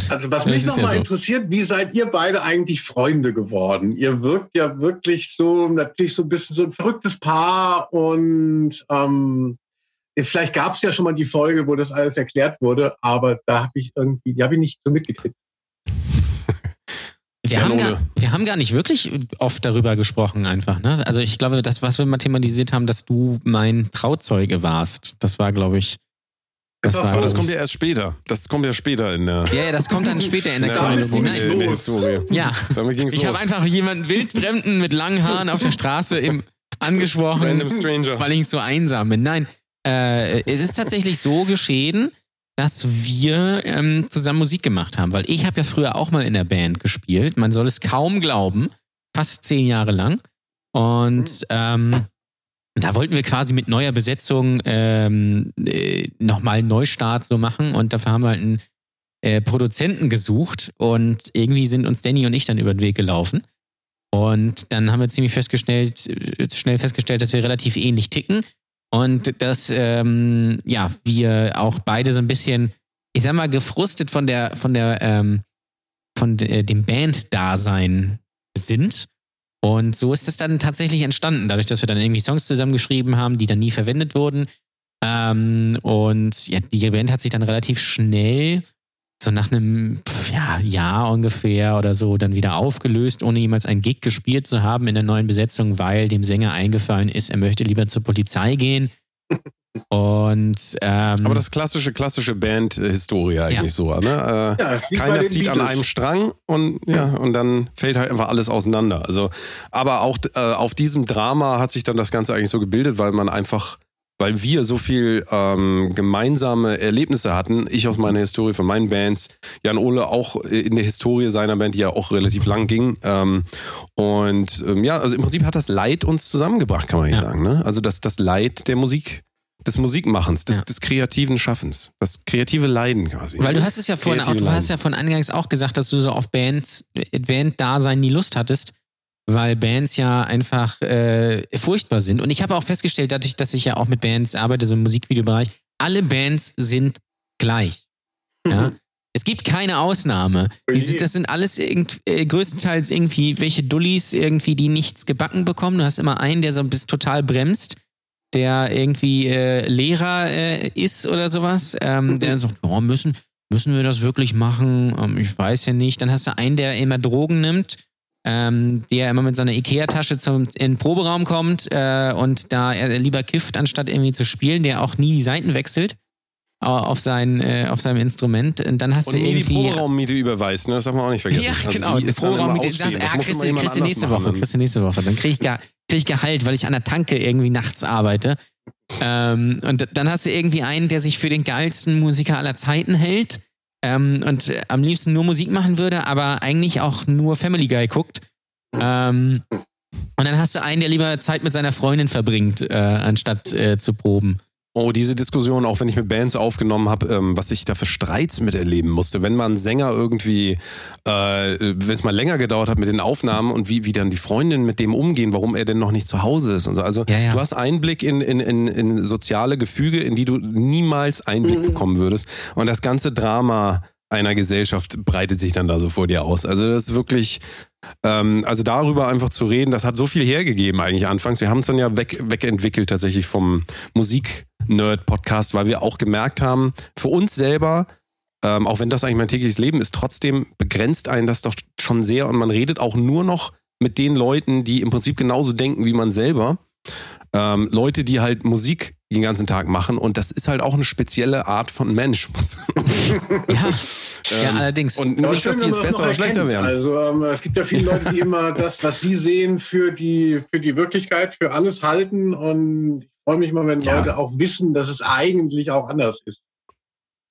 also was Ja, mich ist ja nochmal so. interessiert, wie seid ihr beide eigentlich Freunde geworden? Ihr wirkt ja wirklich so, natürlich so ein bisschen so ein verrücktes Paar und ähm, vielleicht gab es ja schon mal die Folge, wo das alles erklärt wurde, aber da habe ich irgendwie, die habe ich nicht so mitgekriegt. Wir haben, gar, wir haben gar nicht wirklich oft darüber gesprochen, einfach. Ne? Also, ich glaube, das, was wir mal thematisiert haben, dass du mein Trauzeuge warst, das war, glaube ich. Das war, das kommt ja erst später. Das kommt ja später in der, ja, ja, das kommt dann später in der Chronologie. Ja, Damit ging's ich habe einfach jemanden wildfremden mit langen Haaren auf der Straße im, angesprochen, Random Stranger. weil ich so einsam bin. Nein, äh, es ist tatsächlich so geschehen, dass wir ähm, zusammen Musik gemacht haben, weil ich habe ja früher auch mal in der Band gespielt. Man soll es kaum glauben, fast zehn Jahre lang. Und ähm, da wollten wir quasi mit neuer Besetzung ähm, äh, nochmal einen Neustart so machen und dafür haben wir halt einen äh, Produzenten gesucht und irgendwie sind uns Danny und ich dann über den Weg gelaufen. Und dann haben wir ziemlich festgestellt, äh, schnell festgestellt, dass wir relativ ähnlich ticken und dass ähm, ja wir auch beide so ein bisschen, ich sag mal, gefrustet von der von der ähm, von de, dem Band-Dasein sind. Und so ist es dann tatsächlich entstanden, dadurch, dass wir dann irgendwie Songs zusammengeschrieben haben, die dann nie verwendet wurden. Ähm, und ja, die Band hat sich dann relativ schnell, so nach einem ja, Jahr ungefähr oder so, dann wieder aufgelöst, ohne jemals einen Gig gespielt zu haben in der neuen Besetzung, weil dem Sänger eingefallen ist, er möchte lieber zur Polizei gehen. Und ähm, Aber das klassische, klassische Band-Historie eigentlich so, ne? Äh, Ja, keiner zieht an Beatles. einem Strang und ja, und dann fällt halt einfach alles auseinander. Also, aber auch äh, auf diesem Drama hat sich dann das Ganze eigentlich so gebildet, weil man einfach, weil wir so viel ähm, gemeinsame Erlebnisse hatten. Ich aus meiner Historie von meinen Bands, Jan Ole auch in der Historie seiner Band, die ja auch relativ lang ging. Ähm, und ähm, ja, also im Prinzip hat das Leid uns zusammengebracht, kann man nicht Ja. sagen. Ne? Also das, das Leid der Musik. Des Musikmachens, des, Ja. des kreativen Schaffens, das kreative Leiden quasi. Weil du hast es ja vorhin auch, du hast ja von eingangs auch gesagt, dass du so auf Band, Band-Dasein nie Lust hattest. Weil Bands ja einfach äh, furchtbar sind. Und ich habe auch festgestellt, dadurch, dass ich ja auch mit Bands arbeite, so im Musikvideobereich, alle Bands sind gleich. Ja? Es gibt keine Ausnahme. Die, das sind alles irgend, äh, größtenteils irgendwie welche Dullis, irgendwie, die nichts gebacken bekommen. Du hast immer einen, der so bis total bremst, der irgendwie äh, Lehrer äh, ist oder sowas, ähm, der dann sagt, oh, müssen, müssen wir das wirklich machen? Ähm, ich weiß ja nicht. Dann hast du einen, der immer Drogen nimmt, ähm, der immer mit seiner Ikea-Tasche zum in den Proberaum kommt äh, und da er lieber kifft, anstatt irgendwie zu spielen, der auch nie die Seiten wechselt auf, sein, äh, auf seinem Instrument. Und dann hast Und du irgendwie. die Proberaummmiete überweist, ne? Das darf man auch nicht vergessen. Ja, Also genau. die Die Proberaummmiete, das, ja, muss kriegst, du- kriegst du nächste. Woche. Kriegst du nächste Woche. Dann krieg ich, krieg ich Gehalt, weil ich an der Tanke irgendwie nachts arbeite. Ähm, und dann hast du irgendwie einen, der sich für den geilsten Musiker aller Zeiten hält ähm, und äh, am liebsten nur Musik machen würde, aber eigentlich auch nur Family Guy guckt. Ähm, und dann hast du einen, der lieber Zeit mit seiner Freundin verbringt, äh, anstatt äh, zu proben. Oh, diese Diskussion, auch wenn ich mit Bands aufgenommen habe, ähm, was ich da für Streits miterleben musste. Wenn man Sänger irgendwie, äh, wenn es mal länger gedauert hat mit den Aufnahmen und wie, wie dann die Freundinnen mit dem umgehen, warum er denn noch nicht zu Hause ist und so. Also Ja, ja. du hast Einblick in, in, in, in soziale Gefüge, in die du niemals Einblick bekommen würdest. Und das ganze Drama einer Gesellschaft breitet sich dann da so vor dir aus. Also das ist wirklich, ähm, also darüber einfach zu reden, das hat so viel hergegeben eigentlich anfangs. Wir haben es dann ja weg, wegentwickelt tatsächlich vom Musik-Nerd-Podcast, weil wir auch gemerkt haben, für uns selber, ähm, auch wenn das eigentlich mein tägliches Leben ist, trotzdem begrenzt einen das doch schon sehr und man redet auch nur noch mit den Leuten, die im Prinzip genauso denken wie man selber. Ähm, Leute, die halt Musik den ganzen Tag machen und das ist halt auch eine spezielle Art von Mensch. Ja, ja Ähm, allerdings. Und nicht, dass die schön, jetzt besser oder schlechter werden. Also ähm, es gibt ja viele Leute, die immer das, was sie sehen, für die, für die Wirklichkeit, für alles halten. Und ich freue mich mal, wenn Ja. Leute auch wissen, dass es eigentlich auch anders ist.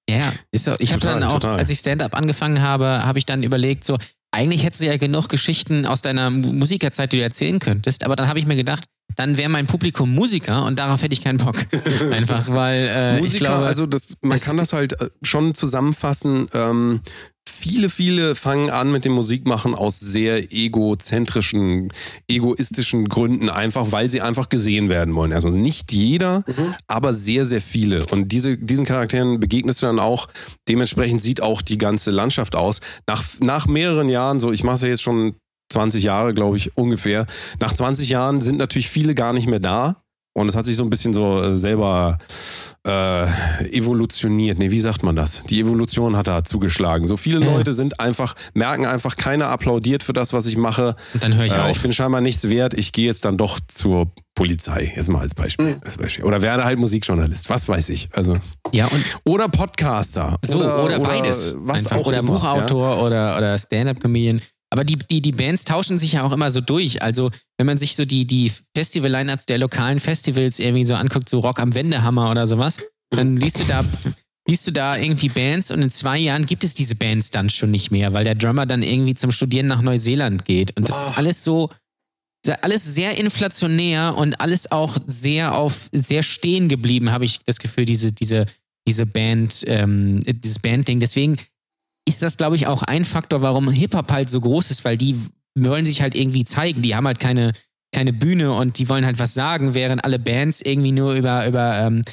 Ja, ist so. Ich habe dann auch, total. als ich Stand-up angefangen habe, habe ich dann überlegt, so, eigentlich hättest du ja genug Geschichten aus deiner Mu- Musikerzeit, die du erzählen könntest. Aber dann habe ich mir gedacht, dann wäre mein Publikum Musiker und darauf hätte ich keinen Bock. Einfach, weil äh, ich Musiker, glaube, also das, man kann das halt äh, schon zusammenfassen. Ähm, viele, viele fangen an mit dem Musikmachen aus sehr egozentrischen, egoistischen Gründen, einfach weil sie einfach gesehen werden wollen. Also nicht jeder, aber sehr, sehr viele. Und diese, diesen Charakteren begegnest du dann auch. Dementsprechend sieht auch die ganze Landschaft aus. Nach, nach mehreren Jahren, so ich mache es ja jetzt schon 20 Jahre, glaube ich, ungefähr. Nach 20 Jahren sind natürlich viele gar nicht mehr da. Und es hat sich so ein bisschen so äh, selber äh, evolutioniert. Nee, wie sagt man das? Die Evolution hat da zugeschlagen. So viele Ja. Leute sind einfach, merken einfach, keiner applaudiert für das, was ich mache. und dann höre ich Äh, ich auf. bin scheinbar nichts wert. Ich gehe jetzt dann doch zur Polizei. Jetzt mal als Beispiel. Hm. Als Beispiel. Oder werde halt Musikjournalist. Was weiß ich. Also. Ja, und Oder Podcaster. so, oder, beides. Was Einfach. auch oder immer, Buchautor oder, oder Stand-up-Comedian. Aber die, die, die Bands tauschen sich ja auch immer so durch. Also, wenn man sich so die, die Festival-Lineups der lokalen Festivals irgendwie so anguckt, so Rock am Wendehammer oder sowas, dann liest du da, liest du da irgendwie Bands und in zwei Jahren gibt es diese Bands dann schon nicht mehr, weil der Drummer dann irgendwie zum Studieren nach Neuseeland geht. Und das ist Boah. alles so, alles sehr inflationär und alles auch sehr auf, sehr stehen geblieben, habe ich das Gefühl, diese, diese, diese Band, ähm, dieses Band-Ding. Deswegen ist das, glaube ich, auch ein Faktor, warum Hip-Hop halt so groß ist, weil die wollen sich halt irgendwie zeigen. Die haben halt keine, keine Bühne und die wollen halt was sagen, während alle Bands irgendwie nur über, über ähm,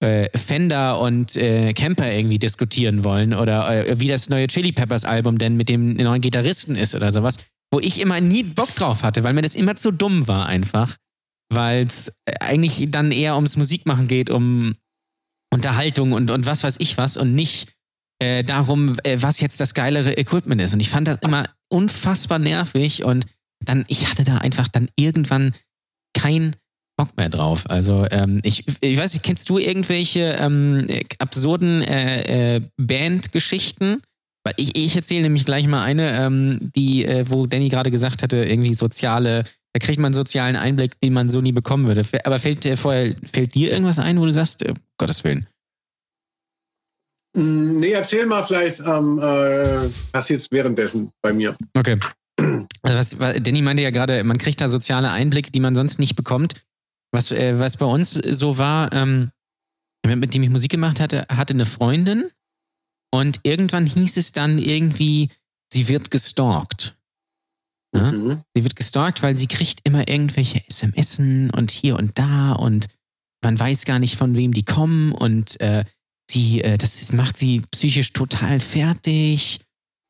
äh, Fender und äh, Camper irgendwie diskutieren wollen oder äh, wie das neue Chili Peppers Album denn mit dem neuen Gitarristen ist oder sowas, wo ich immer nie Bock drauf hatte, weil mir das immer zu dumm war einfach, weil es eigentlich dann eher ums Musikmachen geht, um Unterhaltung und, und was weiß ich was und nicht äh, darum, äh, was jetzt das geilere Equipment ist. Und ich fand das immer unfassbar nervig und dann, ich hatte da einfach dann irgendwann kein Bock mehr drauf. Also ähm, ich, ich weiß nicht, kennst du irgendwelche ähm, äh, absurden äh, äh, Bandgeschichten? Weil ich, ich erzähle nämlich gleich mal eine, ähm, die, äh, wo Danny gerade gesagt hatte, irgendwie soziale, da kriegt man einen sozialen Einblick, den man so nie bekommen würde. Aber fällt, äh, vorher, fällt dir irgendwas ein, wo du sagst, äh, Gottes Willen? Mm, Nee, erzähl mal vielleicht, ähm, äh, passiert währenddessen bei mir. Okay. Also was, was, Danny meinte ja gerade, man kriegt da soziale Einblicke, die man sonst nicht bekommt. Was, äh, was bei uns so war, ähm, mit dem ich Musik gemacht hatte, hatte eine Freundin und irgendwann hieß es dann irgendwie, sie wird gestalkt. Ja? Mhm. Sie wird gestalkt, weil sie kriegt immer irgendwelche SMS und hier und da und man weiß gar nicht, von wem die kommen und äh, sie, äh, das ist, macht sie psychisch total fertig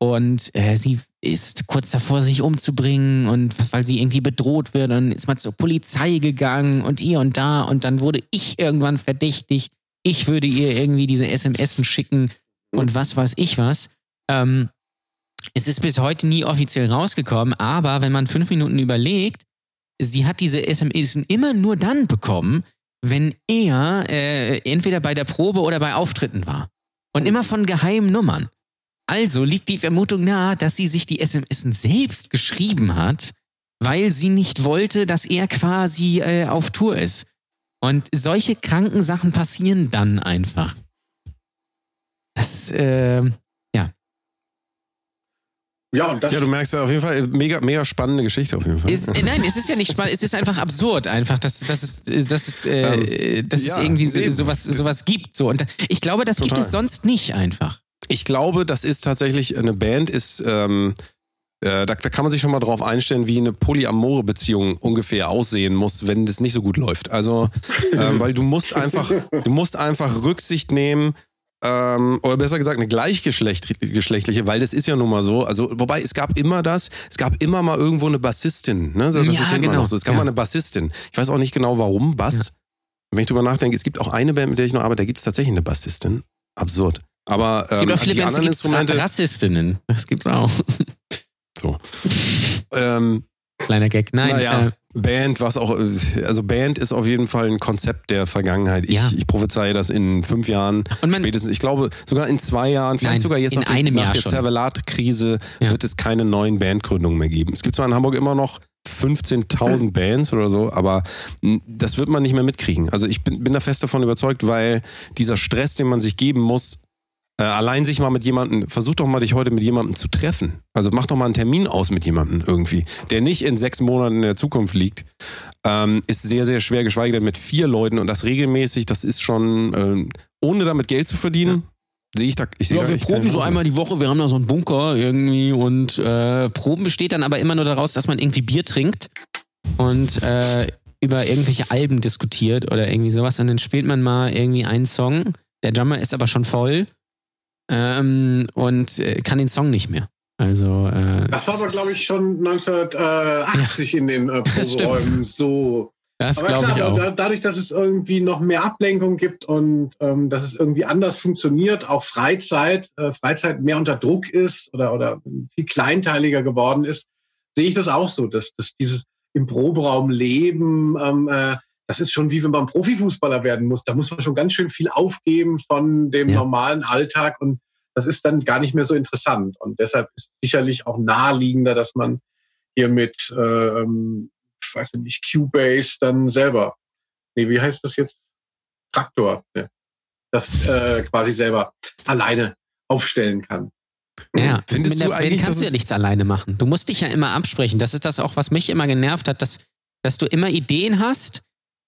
und äh, sie ist kurz davor, sich umzubringen und weil sie irgendwie bedroht wird, dann ist man zur Polizei gegangen und hier und da und dann wurde ich irgendwann verdächtigt, ich würde ihr irgendwie diese SMS schicken und was weiß ich was. Ähm, es ist bis heute nie offiziell rausgekommen, aber wenn man fünf Minuten überlegt, sie hat diese SMS immer nur dann bekommen, wenn er äh, entweder bei der Probe oder bei Auftritten war. Und immer von geheimen Nummern. Also liegt die Vermutung nahe, dass sie sich die SMS selbst geschrieben hat, weil sie nicht wollte, dass er quasi äh, auf Tour ist. Und solche kranken Sachen passieren dann einfach. Das, äh, ja. Ja, und das ja, du merkst auf jeden Fall, mega, mega spannende Geschichte auf jeden Fall. Ist, äh, nein, es ist ja nicht spannend, es ist einfach absurd, einfach, dass, dass es, dass es, äh, ähm, dass ja, es irgendwie so, sowas, sowas gibt. So. Und ich glaube, das Total. gibt es sonst nicht einfach. Ich glaube, das ist tatsächlich, eine Band ist, ähm, äh, da, da, kann man sich schon mal drauf einstellen, wie eine polyamore Beziehung ungefähr aussehen muss, wenn das nicht so gut läuft. Also, ähm, weil du musst einfach, du musst einfach Rücksicht nehmen, ähm, oder besser gesagt eine gleichgeschlechtliche, weil das ist ja nun mal so. Also, wobei es gab immer das, es gab immer mal irgendwo eine Bassistin. Ne? Das, das ja, genau. so. Es gab ja. mal eine Bassistin. Ich weiß auch nicht genau warum, Bass. Ja. Wenn ich drüber nachdenke, es gibt auch eine Band, mit der ich noch arbeite, da gibt es tatsächlich eine Bassistin. Absurd. Aber es gibt ähm, auch viele die Bands, anderen Instrumente. Rassistinnen. Das gibt auch. So. ähm, Kleiner Gag. Nein. Naja, äh, Band, was auch, also Band ist auf jeden Fall ein Konzept der Vergangenheit. Ich, ja. ich prophezeie das in fünf Jahren, man, spätestens, ich glaube sogar in zwei Jahren, vielleicht nein, sogar jetzt nach, dem, nach der Zervelat-Krise ja. wird es keine neuen Bandgründungen mehr geben. Es gibt zwar in Hamburg immer noch 15.000 Bands oder so, aber das wird man nicht mehr mitkriegen. Also ich bin, bin da fest davon überzeugt, weil dieser Stress, den man sich geben muss, äh, allein sich mal mit jemandem, versuch doch mal dich heute mit jemandem zu treffen. Also mach doch mal einen Termin aus mit jemandem irgendwie, der nicht in sechs Monaten in der Zukunft liegt. Ähm, ist sehr, sehr schwer, geschweige denn mit vier Leuten und das regelmäßig, das ist schon, äh, ohne damit Geld zu verdienen. Ja. Sehe ich da. Ich ja, wir proben so einmal die Woche, wir haben da so einen Bunker irgendwie und äh, Proben besteht dann aber immer nur daraus, dass man irgendwie Bier trinkt und äh, über irgendwelche Alben diskutiert oder irgendwie sowas und dann spielt man mal irgendwie einen Song. Der Drummer ist aber schon voll ähm, und äh, kann den Song nicht mehr. Also, äh, das war aber, glaube ich, schon 1980 ja. in den äh, Proberäumen so. Das glaube ich auch. Dadurch, dass es irgendwie noch mehr Ablenkung gibt und ähm, dass es irgendwie anders funktioniert, auch Freizeit, äh, Freizeit mehr unter Druck ist oder, oder viel kleinteiliger geworden ist, sehe ich das auch so, dass, dass dieses im Proberaum leben, ähm, äh, das ist schon wie wenn man Profifußballer werden muss. Da muss man schon ganz schön viel aufgeben von dem ja. normalen Alltag und das ist dann gar nicht mehr so interessant. Und deshalb ist sicherlich auch naheliegender, dass man hier mit, äh, ähm, ich weiß nicht, Cubase dann selber, nee, wie heißt das jetzt? Traktor, ne? das äh, quasi selber alleine aufstellen kann. Ja, findest mit du eigentlich, kannst du ja nichts alleine machen. Du musst dich ja immer absprechen. Das ist das auch, was mich immer genervt hat, dass, dass du immer Ideen hast,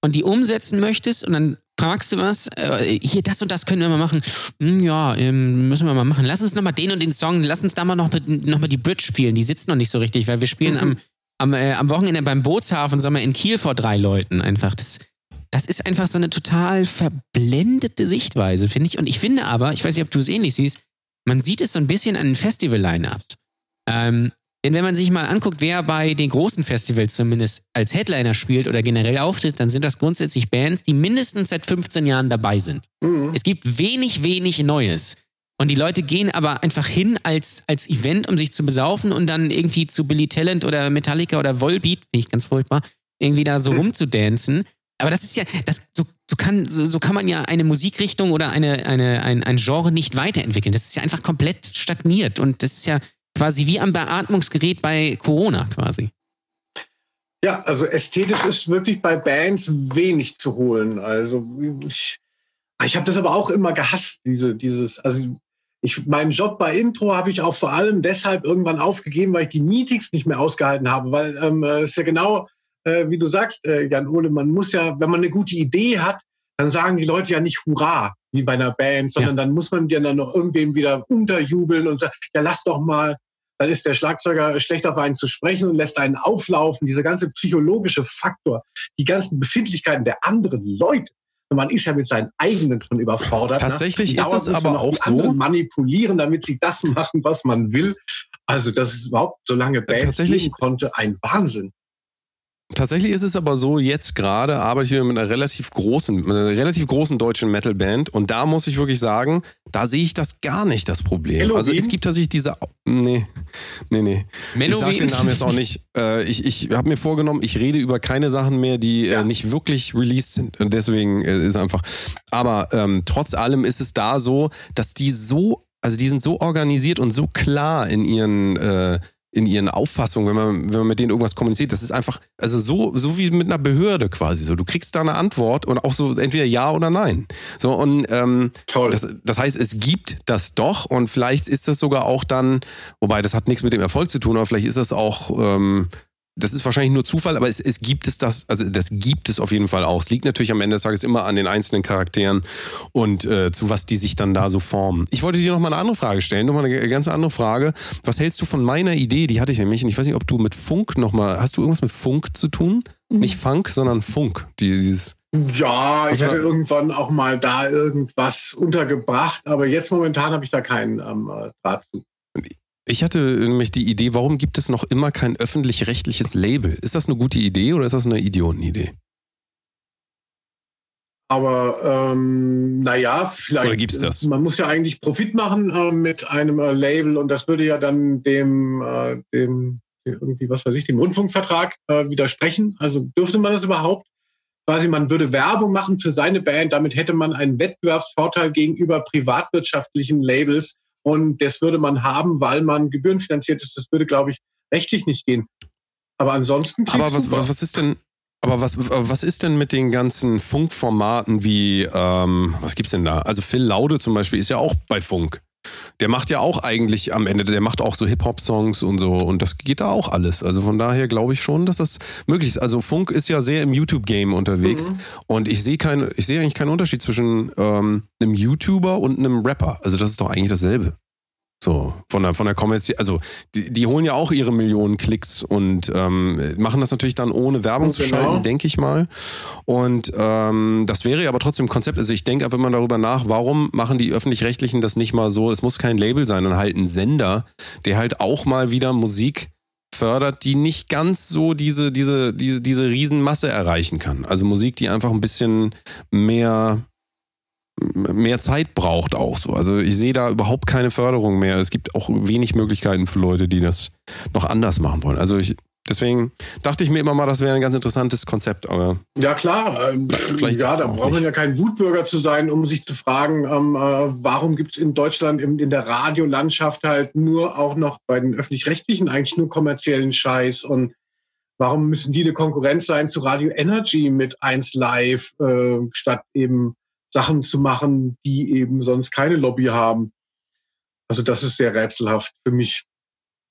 und die umsetzen möchtest und dann fragst du was, äh, hier das und das können wir mal machen. Hm, ja, ähm, müssen wir mal machen. Lass uns nochmal den und den Song, lass uns da mal noch, noch mal die Bridge spielen. Die sitzt noch nicht so richtig, weil wir spielen mhm. am, am, äh, am Wochenende beim Bootshafen, sagen wir, in Kiel vor drei Leuten einfach. Das, das ist einfach so eine total verblendete Sichtweise, finde ich. Und ich finde aber, ich weiß nicht, ob du es ähnlich siehst, man sieht es so ein bisschen an den Festival-Line-Ups. Ähm, denn wenn man sich mal anguckt, wer bei den großen Festivals zumindest als Headliner spielt oder generell auftritt, dann sind das grundsätzlich Bands, die mindestens seit 15 Jahren dabei sind. Mhm. Es gibt wenig, wenig Neues. Und die Leute gehen aber einfach hin als, als Event, um sich zu besaufen und dann irgendwie zu Billy Talent oder Metallica oder Volbeat, finde ich ganz furchtbar, irgendwie da so mhm. rumzudancen. Aber das ist ja, das, so, so, kann, so, so kann man ja eine Musikrichtung oder eine, eine, ein, ein Genre nicht weiterentwickeln. Das ist ja einfach komplett stagniert und das ist ja, quasi wie am Beatmungsgerät bei Corona quasi. Ja, also ästhetisch ist wirklich bei Bands wenig zu holen. Also ich, ich habe das aber auch immer gehasst, diese, dieses, also ich, meinen Job bei Intro habe ich auch vor allem deshalb irgendwann aufgegeben, weil ich die Meetings nicht mehr ausgehalten habe, weil ähm, es ist ja genau, äh, wie du sagst, äh, Jan Ole, man muss ja, wenn man eine gute Idee hat, dann sagen die Leute ja nicht Hurra, wie bei einer Band, sondern ja. dann muss man ja dann noch irgendwem wieder unterjubeln und sagen, ja, lass doch mal. Dann ist der Schlagzeuger schlecht auf einen zu sprechen und lässt einen auflaufen. Dieser ganze psychologische Faktor, die ganzen Befindlichkeiten der anderen Leute. Und man ist ja mit seinen eigenen schon überfordert. Ne? Tatsächlich ne? ist es aber auch so. Manipulieren, damit sie das machen, was man will. Also, dass es überhaupt so lange Bands geben konnte, ein Wahnsinn. Tatsächlich ist es aber so, jetzt gerade arbeite ich mit einer relativ großen, mit einer relativ großen deutschen Metalband und da muss ich wirklich sagen, da sehe ich das gar nicht, das Problem. Halloween? Also es gibt tatsächlich diese, nee, nee, nee. Menowin? Ich sage den Namen jetzt auch nicht. Äh, ich ich habe mir vorgenommen, ich rede über keine Sachen mehr, die äh, ja. äh, nicht wirklich released sind. Und deswegen äh, ist einfach, aber ähm, trotz allem ist es da so, dass die so, also die sind so organisiert und so klar in ihren, äh, in ihren Auffassungen, wenn man, wenn man mit denen irgendwas kommuniziert. Das ist einfach, also so, so wie mit einer Behörde quasi so. Du kriegst da eine Antwort und auch so entweder ja oder nein. So und ähm, Toll. Das, das heißt, es gibt das doch und vielleicht ist das sogar auch dann, wobei das hat nichts mit dem Erfolg zu tun, aber vielleicht ist das auch ähm, das ist wahrscheinlich nur Zufall, aber es, es gibt es das, also das gibt es auf jeden Fall auch. Es liegt natürlich am Ende des Tages immer an den einzelnen Charakteren und äh, zu was die sich dann da so formen. Ich wollte dir noch mal eine andere Frage stellen, noch mal eine ganz andere Frage. Was hältst du von meiner Idee? Die hatte ich nämlich, und ich weiß nicht, ob du mit Funk noch mal, hast du irgendwas mit Funk zu tun? Mhm. Nicht Funk, sondern Funk. Dieses ja, ich hatte irgendwann auch mal da irgendwas untergebracht, aber jetzt momentan habe ich da keinen ähm, Draht zu. Ich hatte nämlich die Idee, warum gibt es noch immer kein öffentlich-rechtliches Label? Ist das eine gute Idee oder ist das eine Idiotenidee? Aber ähm, naja, vielleicht. Oder gibt's das? Man muss ja eigentlich Profit machen äh, mit einem äh, Label und das würde ja dann dem, äh, dem irgendwie, was weiß ich, dem Rundfunkvertrag äh, widersprechen. Also dürfte man das überhaupt? Quasi, man würde Werbung machen für seine Band, damit hätte man einen Wettbewerbsvorteil gegenüber privatwirtschaftlichen Labels und das würde man haben, weil man gebührenfinanziert ist. Das würde, glaube ich, rechtlich nicht gehen. Aber ansonsten. Aber was, was, was ist denn, aber was, was ist denn mit den ganzen Funkformaten wie, ähm, was gibt's denn da? Also Phil Laude zum Beispiel ist ja auch bei Funk. Der macht ja auch eigentlich am Ende, der macht auch so Hip-Hop-Songs und so und das geht da auch alles. Also von daher glaube ich schon, dass das möglich ist. Also Funk ist ja sehr im YouTube-Game unterwegs mhm. und ich sehe kein, ich sehe eigentlich keinen Unterschied zwischen ähm, einem YouTuber und einem Rapper. Also das ist doch eigentlich dasselbe. So, von der, von der Kommerzial, also die, die holen ja auch ihre Millionen Klicks und ähm, machen das natürlich dann ohne Werbung genau. zu schalten, denke ich mal. Und ähm, das wäre aber trotzdem ein Konzept. Also ich denke, wenn man darüber nach, warum machen die Öffentlich-Rechtlichen das nicht mal so, es muss kein Label sein, dann halt ein Sender, der halt auch mal wieder Musik fördert, die nicht ganz so diese, diese, diese, diese Riesenmasse erreichen kann. Also Musik, die einfach ein bisschen mehr mehr Zeit braucht auch so. Also ich sehe da überhaupt keine Förderung mehr. Es gibt auch wenig Möglichkeiten für Leute, die das noch anders machen wollen. Also ich, deswegen dachte ich mir immer mal, das wäre ein ganz interessantes Konzept. Aber ja klar, ähm, vielleicht ja, da braucht man ja kein Wutbürger zu sein, um sich zu fragen, ähm, äh, warum gibt es in Deutschland in, in der Radiolandschaft halt nur auch noch bei den öffentlich-rechtlichen eigentlich nur kommerziellen Scheiß und warum müssen die eine Konkurrenz sein zu Radio Energy mit 1 Live äh, statt eben Sachen zu machen, die eben sonst keine Lobby haben. Also das ist sehr rätselhaft für mich.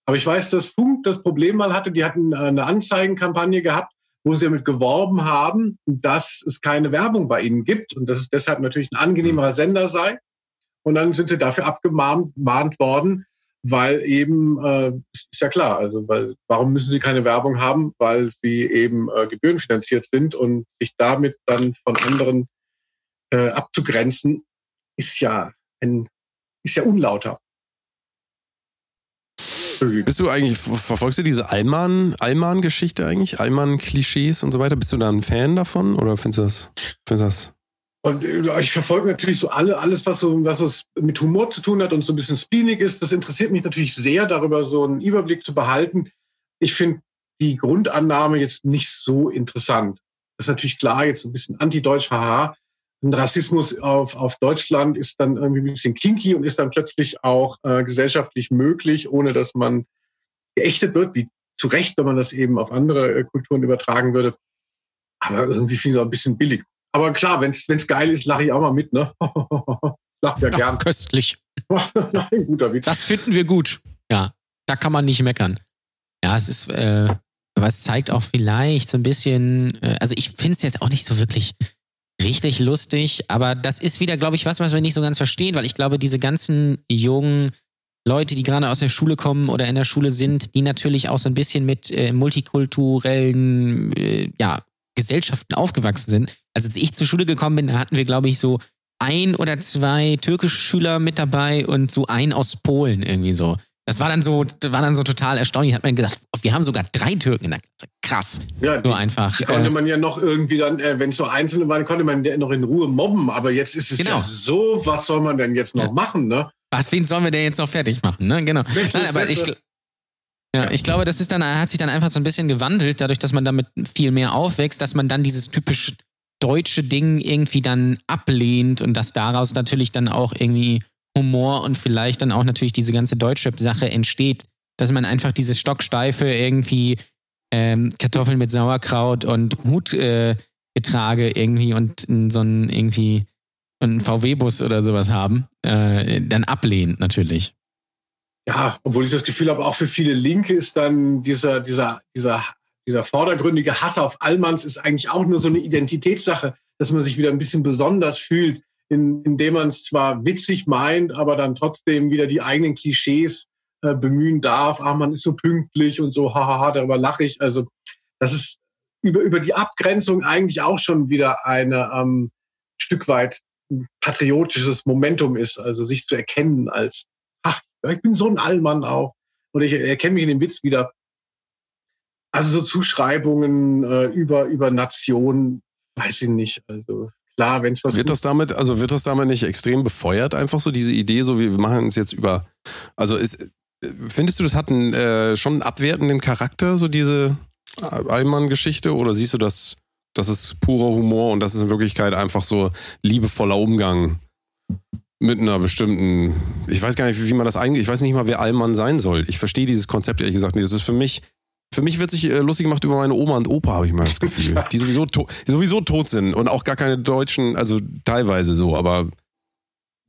Aber ich weiß, dass Funk das Problem mal hatte. Die hatten äh, eine Anzeigenkampagne gehabt, wo sie damit geworben haben, dass es keine Werbung bei ihnen gibt und dass es deshalb natürlich ein angenehmerer Sender sei. Und dann sind sie dafür abgemahnt worden, weil eben, äh, ist ja klar, also weil, warum müssen sie keine Werbung haben? Weil sie eben äh, gebührenfinanziert sind und sich damit dann von anderen äh, abzugrenzen, ist ja ein, ist ja unlauter. Bist du eigentlich, verfolgst du diese Allmann-Geschichte eigentlich? Allmann-Klischees und so weiter? Bist du da ein Fan davon oder findest du das, findest du das und äh, ich verfolge natürlich so alle, alles, was so, was so mit Humor zu tun hat und so ein bisschen speenig ist. Das interessiert mich natürlich sehr, darüber so einen Überblick zu behalten. Ich finde die Grundannahme jetzt nicht so interessant. Das ist natürlich klar, jetzt ein bisschen anti-deutsch, haha ein Rassismus auf, auf Deutschland ist dann irgendwie ein bisschen kinky und ist dann plötzlich auch äh, gesellschaftlich möglich, ohne dass man geächtet wird, wie zu Recht, wenn man das eben auf andere äh, Kulturen übertragen würde. Aber irgendwie finde ich es ein bisschen billig. Aber klar, wenn es geil ist, lache ich auch mal mit, ne? Lach ja gern. köstlich. Nein, guter Witz. Das finden wir gut. Ja, da kann man nicht meckern. Ja, es ist, äh, aber es zeigt auch vielleicht so ein bisschen, äh, also ich finde es jetzt auch nicht so wirklich richtig lustig, aber das ist wieder, glaube ich, was, was wir nicht so ganz verstehen, weil ich glaube, diese ganzen jungen Leute, die gerade aus der Schule kommen oder in der Schule sind, die natürlich auch so ein bisschen mit äh, multikulturellen äh, ja, Gesellschaften aufgewachsen sind. Also als ich zur Schule gekommen bin, da hatten wir, glaube ich, so ein oder zwei türkische Schüler mit dabei und so ein aus Polen irgendwie so. Das war dann so, das war dann so total erstaunlich. Hat man gesagt, wir haben sogar drei Türken in der Klasse. Krass. Ja, so einfach. Die konnte man ja noch irgendwie dann, äh, wenn es so einzelne waren, konnte man noch in Ruhe mobben. Aber jetzt ist es genau. ja so, was soll man denn jetzt noch ja. machen, ne? Was, wen sollen wir denn jetzt noch fertig machen, ne? Genau. Nein, aber ich, ja, ich glaube, das ist dann, hat sich dann einfach so ein bisschen gewandelt, dadurch, dass man damit viel mehr aufwächst, dass man dann dieses typisch deutsche Ding irgendwie dann ablehnt und dass daraus natürlich dann auch irgendwie Humor und vielleicht dann auch natürlich diese ganze Deutschrap-Sache entsteht, dass man einfach dieses stocksteife irgendwie ähm, Kartoffeln mit Sauerkraut und Hutgetrage äh, irgendwie und so ein irgendwie einen VW-Bus oder sowas haben, äh, dann ablehnt natürlich. Ja, obwohl ich das Gefühl habe, auch für viele Linke ist dann dieser, dieser, dieser, dieser vordergründige Hass auf Allmanns ist eigentlich auch nur so eine Identitätssache, dass man sich wieder ein bisschen besonders fühlt in, indem man es zwar witzig meint, aber dann trotzdem wieder die eigenen Klischees äh, bemühen darf. Ah, man ist so pünktlich und so, hahaha, darüber lache ich. Also das ist über, über die Abgrenzung eigentlich auch schon wieder eine ähm, Stück weit patriotisches Momentum ist, also sich zu erkennen als, ach, ich bin so ein Allmann auch. Und ich erkenne mich in dem Witz wieder. Also so Zuschreibungen äh, über, über Nationen, weiß ich nicht. Also klar, wenn es was. Wird das damit, also wird das damit nicht extrem befeuert, einfach so diese Idee, so wie wir machen es jetzt über. Also ist, findest du, das hat einen, äh, schon einen abwertenden Charakter, so diese Allmann-Geschichte, oder siehst du das, das ist purer Humor und das ist in Wirklichkeit einfach so liebevoller Umgang mit einer bestimmten, ich weiß gar nicht, wie man das eigentlich, ich weiß nicht mal, wer Allmann sein soll. Ich verstehe dieses Konzept ehrlich gesagt nicht. Das ist für mich für mich wird sich äh, lustig gemacht über meine Oma und Opa, habe ich mal das Gefühl. die, sowieso die sowieso tot sind und auch gar keine Deutschen, also teilweise so, aber.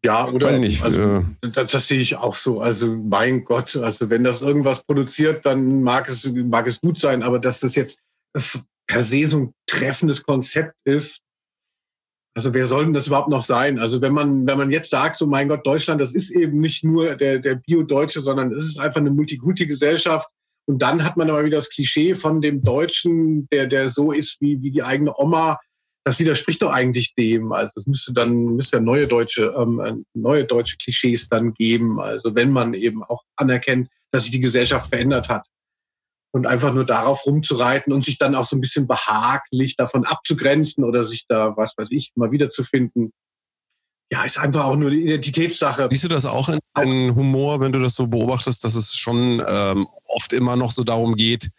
Ja, oder? Weiß nicht. Also, äh, das, das, sehe ich auch so. Also, mein Gott, also, wenn das irgendwas produziert, dann mag es, mag es gut sein, aber dass das jetzt das per se so ein treffendes Konzept ist, also wer soll denn das überhaupt noch sein? Also wenn man, wenn man jetzt sagt, so mein Gott, Deutschland, das ist eben nicht nur der, der Bio-Deutsche, sondern es ist einfach eine Multikulti-Gesellschaft, und dann hat man aber wieder das Klischee von dem Deutschen, der, der so ist wie, wie die eigene Oma. Das widerspricht doch eigentlich dem. Also es müsste dann müsste ja neue deutsche, ähm, neue deutsche Klischees dann geben. Also wenn man eben auch anerkennt, dass sich die Gesellschaft verändert hat. Und einfach nur darauf rumzureiten und sich dann auch so ein bisschen behaglich davon abzugrenzen oder sich da, was weiß ich, mal wiederzufinden, ja, ist einfach auch nur eine Identitätssache. Siehst du das auch in, in Humor, wenn du das so beobachtest, dass es schon ähm, oft immer noch so darum geht,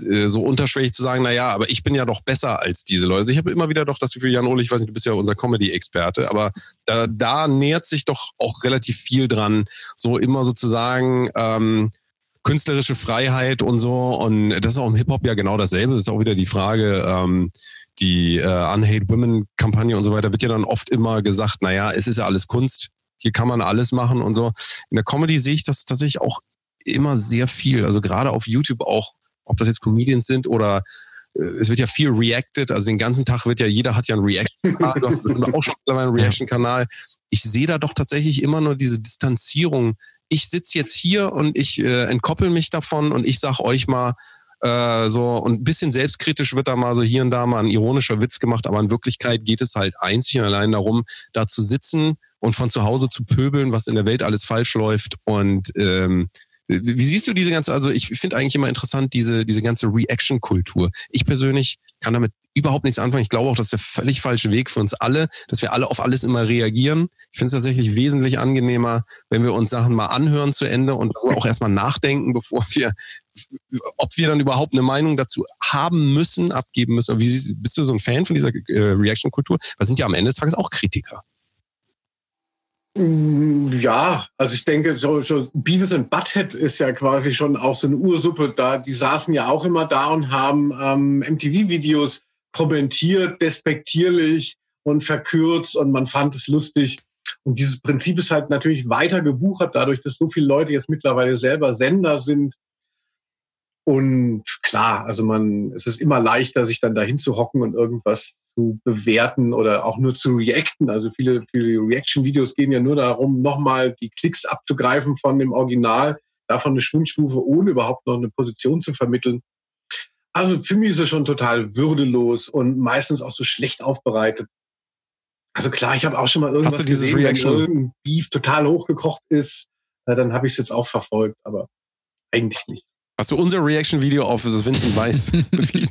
äh, so unterschwellig zu sagen, naja, aber ich bin ja doch besser als diese Leute. Also ich habe immer wieder doch das Gefühl, Jan Ole, ich weiß nicht, du bist ja unser Comedy-Experte, aber da, da nähert sich doch auch relativ viel dran, so immer sozusagen ähm, künstlerische Freiheit und so. Und das ist auch im Hip-Hop ja genau dasselbe. Das ist auch wieder die Frage, ähm, die äh, Unhate Women Kampagne und so weiter wird ja dann oft immer gesagt, naja, es ist ja alles Kunst, hier kann man alles machen und so. In der Comedy sehe ich das tatsächlich auch immer sehr viel, also gerade auf YouTube auch, ob das jetzt Comedians sind oder äh, es wird ja viel reacted, also den ganzen Tag wird ja, jeder hat ja einen Reaction-Kanal, auch schon einen Reaction-Kanal. Ich sehe da doch tatsächlich immer nur diese Distanzierung. Ich sitze jetzt hier und ich äh, entkoppel mich davon und ich sag euch mal, äh, so und ein bisschen selbstkritisch wird da mal so hier und da mal ein ironischer Witz gemacht, aber in Wirklichkeit geht es halt einzig und allein darum, da zu sitzen und von zu Hause zu pöbeln, was in der Welt alles falsch läuft und ähm, wie siehst du diese ganze, also ich finde eigentlich immer interessant, diese, diese ganze Reaction-Kultur. Ich persönlich kann damit überhaupt nichts anfangen. Ich glaube auch, das ist der völlig falsche Weg für uns alle, dass wir alle auf alles immer reagieren. Ich finde es tatsächlich wesentlich angenehmer, wenn wir uns Sachen mal anhören zu Ende und auch erstmal nachdenken, bevor wir, ob wir dann überhaupt eine Meinung dazu haben müssen, abgeben müssen. Wie, bist du so ein Fan von dieser äh, Reaction-Kultur? Wir sind ja am Ende des Tages auch Kritiker. Mm, ja, also ich denke, so, so Beavis and Butthead ist ja quasi schon auch so eine Ursuppe da. Die saßen ja auch immer da und haben ähm, MTV-Videos kommentiert, despektierlich und verkürzt und man fand es lustig. Und dieses Prinzip ist halt natürlich weiter gewuchert, dadurch, dass so viele Leute jetzt mittlerweile selber Sender sind. Und klar, also man, es ist immer leichter, sich dann dahin zu hocken und irgendwas zu bewerten oder auch nur zu reacten. Also viele, viele Reaction-Videos gehen ja nur darum, nochmal die Klicks abzugreifen von dem Original, davon eine Schwundstufe, ohne überhaupt noch eine Position zu vermitteln. Also für mich ist es schon total würdelos und meistens auch so schlecht aufbereitet. Also klar, ich habe auch schon mal irgendwas Hast du dieses gesehen, Reaction? wenn irgendein Beef total hochgekocht ist, dann habe ich es jetzt auch verfolgt, aber eigentlich nicht. Hast du unser Reaction-Video auf das Vincent Weiss Video?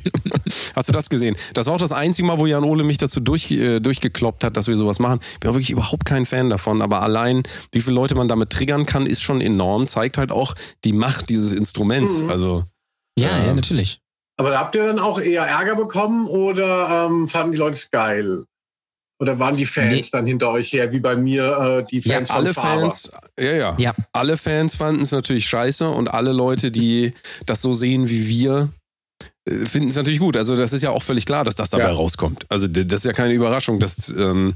Hast du das gesehen? Das war auch das einzige Mal, wo Jan Ole mich dazu durch, äh, durchgekloppt hat, dass wir sowas machen. Bin auch wirklich überhaupt kein Fan davon, aber allein, wie viele Leute man damit triggern kann, ist schon enorm. Zeigt halt auch die Macht dieses Instruments. Mhm. Also, Ja, Ja. ja, natürlich. Aber da habt ihr dann auch eher Ärger bekommen oder ähm, fanden die Leute es geil? Oder waren die Fans Nee. dann hinter euch her, wie bei mir, äh, die Ja, Fans von alle Faber? Fans, ja, ja, Ja. alle Fans fanden es natürlich scheiße und alle Leute, die das so sehen wie wir, äh, finden es natürlich gut. Also das ist ja auch völlig klar, dass das dabei Ja. rauskommt. Also das ist ja keine Überraschung. Dass, ähm,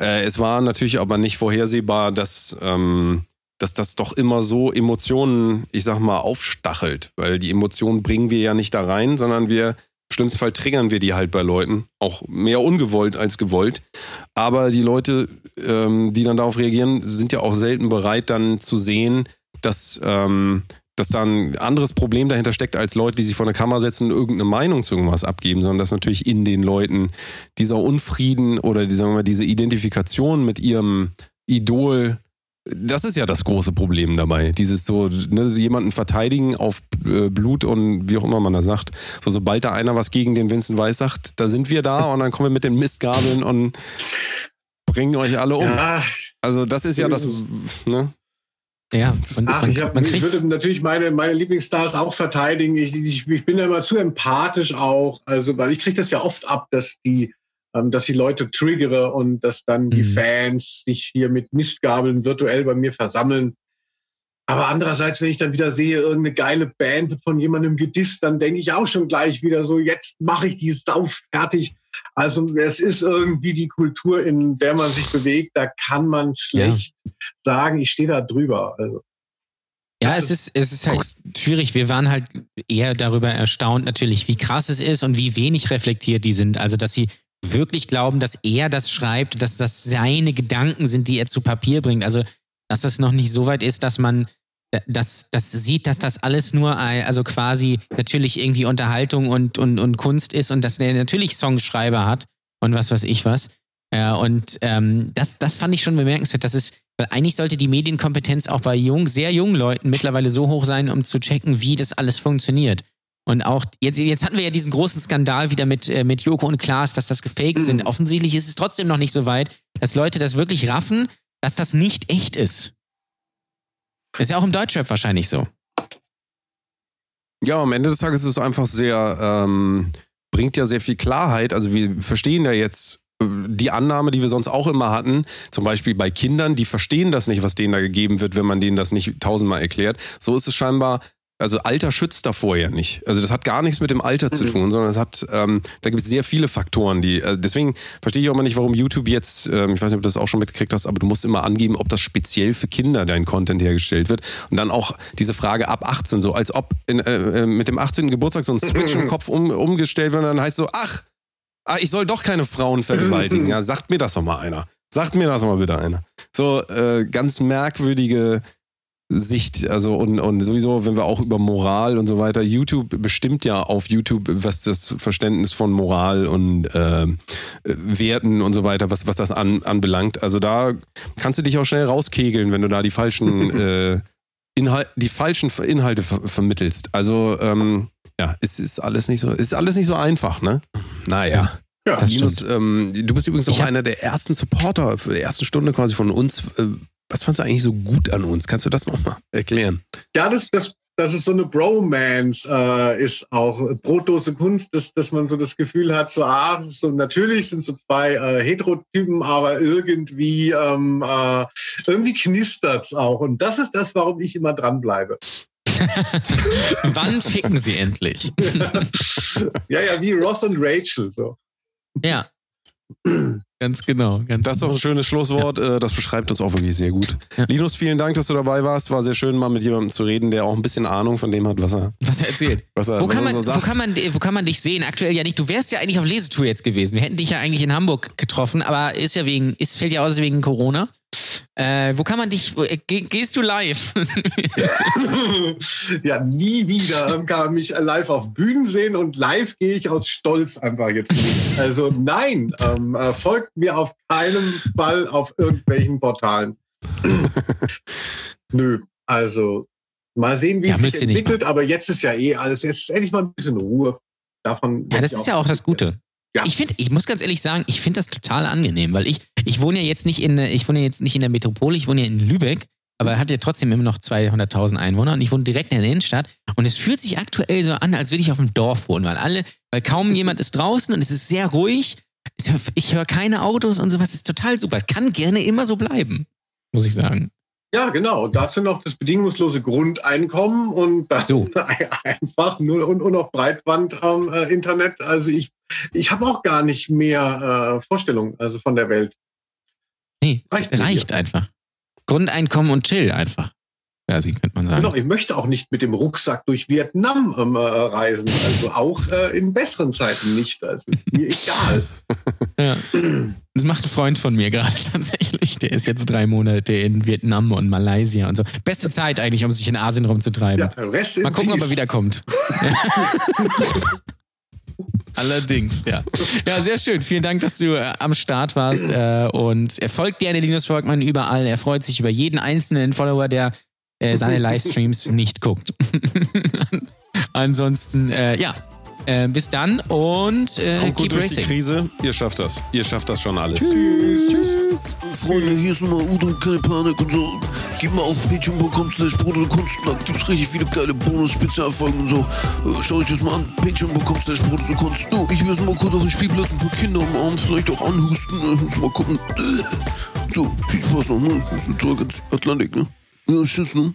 äh, es war natürlich aber nicht vorhersehbar, dass, ähm, dass das doch immer so Emotionen, ich sag mal, aufstachelt. Weil die Emotionen bringen wir ja nicht da rein, sondern wir, schlimmsten Fall triggern wir die halt bei Leuten. Auch mehr ungewollt als gewollt. Aber die Leute, ähm, die dann darauf reagieren, sind ja auch selten bereit, dann zu sehen, dass, ähm, dass da ein anderes Problem dahinter steckt, als Leute, die sich vor eine Kamera setzen und irgendeine Meinung zu irgendwas abgeben, sondern dass natürlich in den Leuten dieser Unfrieden oder die, sagen wir mal, diese Identifikation mit ihrem Idol, das ist ja das große Problem dabei. Dieses so, ne, jemanden verteidigen auf äh, Blut und wie auch immer man das sagt. So, sobald da einer was gegen den Vincent Weiss sagt, da sind wir da und dann kommen wir mit den Mistgabeln und bringen euch alle um. Ja, Also das ist ja das, ne? Ja, und Ach, man, ich, hab, man ich würde natürlich meine, meine Lieblingsstars auch verteidigen. Ich, ich, ich bin ja immer zu empathisch auch. Also, weil ich kriege das ja oft ab, dass die, ähm, dass die Leute triggere und dass dann die Mhm. Fans sich hier mit Mistgabeln virtuell bei mir versammeln. Aber andererseits, wenn ich dann wieder sehe, irgendeine geile Band wird von jemandem gedisst, dann denke ich auch schon gleich wieder so, jetzt mache ich die Sau fertig. Also es ist irgendwie die Kultur, in der man sich bewegt. Da kann man schlecht sagen, ich stehe da drüber. Also, Ja, es ist, es ist halt schwierig. Wir waren halt eher darüber erstaunt, natürlich, wie krass es ist und wie wenig reflektiert die sind. Also, dass sie wirklich glauben, dass er das schreibt, dass das seine Gedanken sind, die er zu Papier bringt. Also, dass das noch nicht so weit ist, dass man das, das sieht, dass das alles nur also quasi natürlich irgendwie Unterhaltung und, und, und Kunst ist und dass er natürlich Songschreiber hat und was weiß ich was. Und ähm, das, das fand ich schon bemerkenswert. Das ist, weil eigentlich sollte die Medienkompetenz auch bei jung, sehr jungen Leuten mittlerweile so hoch sein, um zu checken, wie das alles funktioniert. Und auch, jetzt, jetzt hatten wir ja diesen großen Skandal wieder mit, äh, mit Joko und Klaas, dass das gefaked sind. Offensichtlich ist es trotzdem noch nicht so weit, dass Leute das wirklich raffen, dass das nicht echt ist. Ist ja auch im Deutschrap wahrscheinlich so. Ja, am Ende des Tages ist es einfach sehr, ähm, bringt ja sehr viel Klarheit. Also wir verstehen ja jetzt äh, die Annahme, die wir sonst auch immer hatten, zum Beispiel bei Kindern, die verstehen das nicht, was denen da gegeben wird, wenn man denen das nicht tausendmal erklärt. So ist es scheinbar. Also Alter schützt davor ja nicht. Also das hat gar nichts mit dem Alter zu Mhm. tun, sondern es hat, ähm, da gibt es sehr viele Faktoren, die. Äh, deswegen verstehe ich auch mal nicht, warum YouTube jetzt, ähm, ich weiß nicht, ob du das auch schon mitgekriegt hast, aber du musst immer angeben, ob das speziell für Kinder dein Content hergestellt wird. Und dann auch diese Frage ab 18, so als ob in, äh, äh, mit dem 18. Geburtstag so ein Switch im Kopf um, umgestellt wird und dann heißt so, ach, ah, ich soll doch keine Frauen vergewaltigen. Ja, sagt mir das doch mal einer. Sagt mir das doch mal bitte einer. So äh, ganz merkwürdige Sicht, also und, und sowieso, wenn wir auch über Moral und so weiter, YouTube bestimmt ja auf YouTube, was das Verständnis von Moral und äh, Werten und so weiter, was, was das an, anbelangt. Also da kannst du dich auch schnell rauskegeln, wenn du da die falschen, äh, Inhal die falschen Inhalte ver vermittelst. Also ähm, ja, es ist alles nicht so, ist alles nicht so einfach, ne? Naja. ja, Linus, ähm, du bist übrigens auch einer der ersten Supporter der ersten Stunde quasi von uns. Äh, was fandst du eigentlich so gut an uns? Kannst du das nochmal erklären? Ja, das, das, das ist so eine Bromance, äh, ist auch Brotdose Kunst, dass, dass man so das Gefühl hat, so, ah, so natürlich sind so zwei äh, Heterotypen, aber irgendwie, ähm, äh, irgendwie knistert's auch. Und das ist das, warum ich immer dranbleibe. Wann ficken sie endlich? ja, ja, wie Ross und Rachel. So. Ja. Ganz genau. Ganz Das ist doch ein schönes Schlusswort. Äh, Das beschreibt uns auch wirklich sehr gut. Ja. Linus, vielen Dank, dass du dabei warst. War sehr schön, mal mit jemandem zu reden, der auch ein bisschen Ahnung von dem hat, was er, was er erzählt. was er, Wo was kann, er man, so wo, sagt. kann man, wo kann man dich sehen? Aktuell ja nicht. Du wärst ja eigentlich auf Lesetour jetzt gewesen. Wir hätten dich ja eigentlich in Hamburg getroffen, aber ist ja wegen, ist, fällt ja aus wegen Corona. Äh, wo kann man dich, äh, geh, gehst du live? ja, nie wieder kann man mich live auf Bühnen sehen und live gehe ich aus Stolz einfach jetzt nicht. Also nein, ähm, äh, folgt mir auf keinen Fall auf irgendwelchen Portalen. Nö, also mal sehen, wie Ja, es sich entwickelt, aber jetzt ist ja eh alles, jetzt ist endlich mal ein bisschen Ruhe. Davon ja, das ist ja auch das Gute. Ja. Ich finde, ich muss ganz ehrlich sagen, ich finde das total angenehm, weil ich, ich wohne ja jetzt nicht in, ich wohne jetzt nicht in der Metropole, ich wohne ja in Lübeck, aber hat ja trotzdem immer noch 200.000 Einwohner und ich wohne direkt in der Innenstadt und es fühlt sich aktuell so an, als würde ich auf dem Dorf wohnen, weil alle, weil kaum jemand ist draußen und es ist sehr ruhig. Ich höre- Ich höre keine Autos und sowas, ist total super. Es kann gerne immer so bleiben, muss ich sagen. Ja, genau. Und dazu noch das bedingungslose Grundeinkommen und dann So. einfach nur und, und noch Breitband-Internet. also ich, ich habe auch gar nicht mehr äh, Vorstellungen also von der Welt. Nee, Reicht reicht einfach. Grundeinkommen und chill einfach. Quasi, könnte man sagen. Genau, ich möchte auch nicht mit dem Rucksack durch Vietnam ähm, äh, reisen. Also auch äh, in besseren Zeiten nicht. Also ist mir egal. Ja. Das macht ein Freund von mir gerade tatsächlich. Der ist jetzt drei Monate in Vietnam und Malaysia und so. Beste Zeit eigentlich, um sich in Asien rumzutreiben. Ja, Rest Mal gucken, ob er peace. wiederkommt. Allerdings, ja. Ja, sehr schön. Vielen Dank, dass du äh, am Start warst. Äh, und er folgt gerne Linus Volkmann überall. Er freut sich über jeden einzelnen Follower, der äh, seine Livestreams nicht guckt. Ansonsten, äh, ja. Äh, bis dann und äh, Kommt gut durch die. Krise. Ihr schafft das. Ihr schafft das schon alles. Tschüss. Freunde, hier ist nochmal Udo, keine Panik und so. Gib mal auf patreon.com slash der Kunst. Da gibt's richtig viele geile Bonus-Spezialfolgen und so. Äh, Schaut euch das mal an. Patreon.com slash Bruder der Kunst. Du, ich will jetzt mal kurz auf den Spielplatz ein paar Kinder am Arm vielleicht auch anhusten. Äh, muss mal gucken. Äh, So, viel Spaß noch, ne? Das ist zurück ins Atlantik, ne? Ja, tschüss, ne?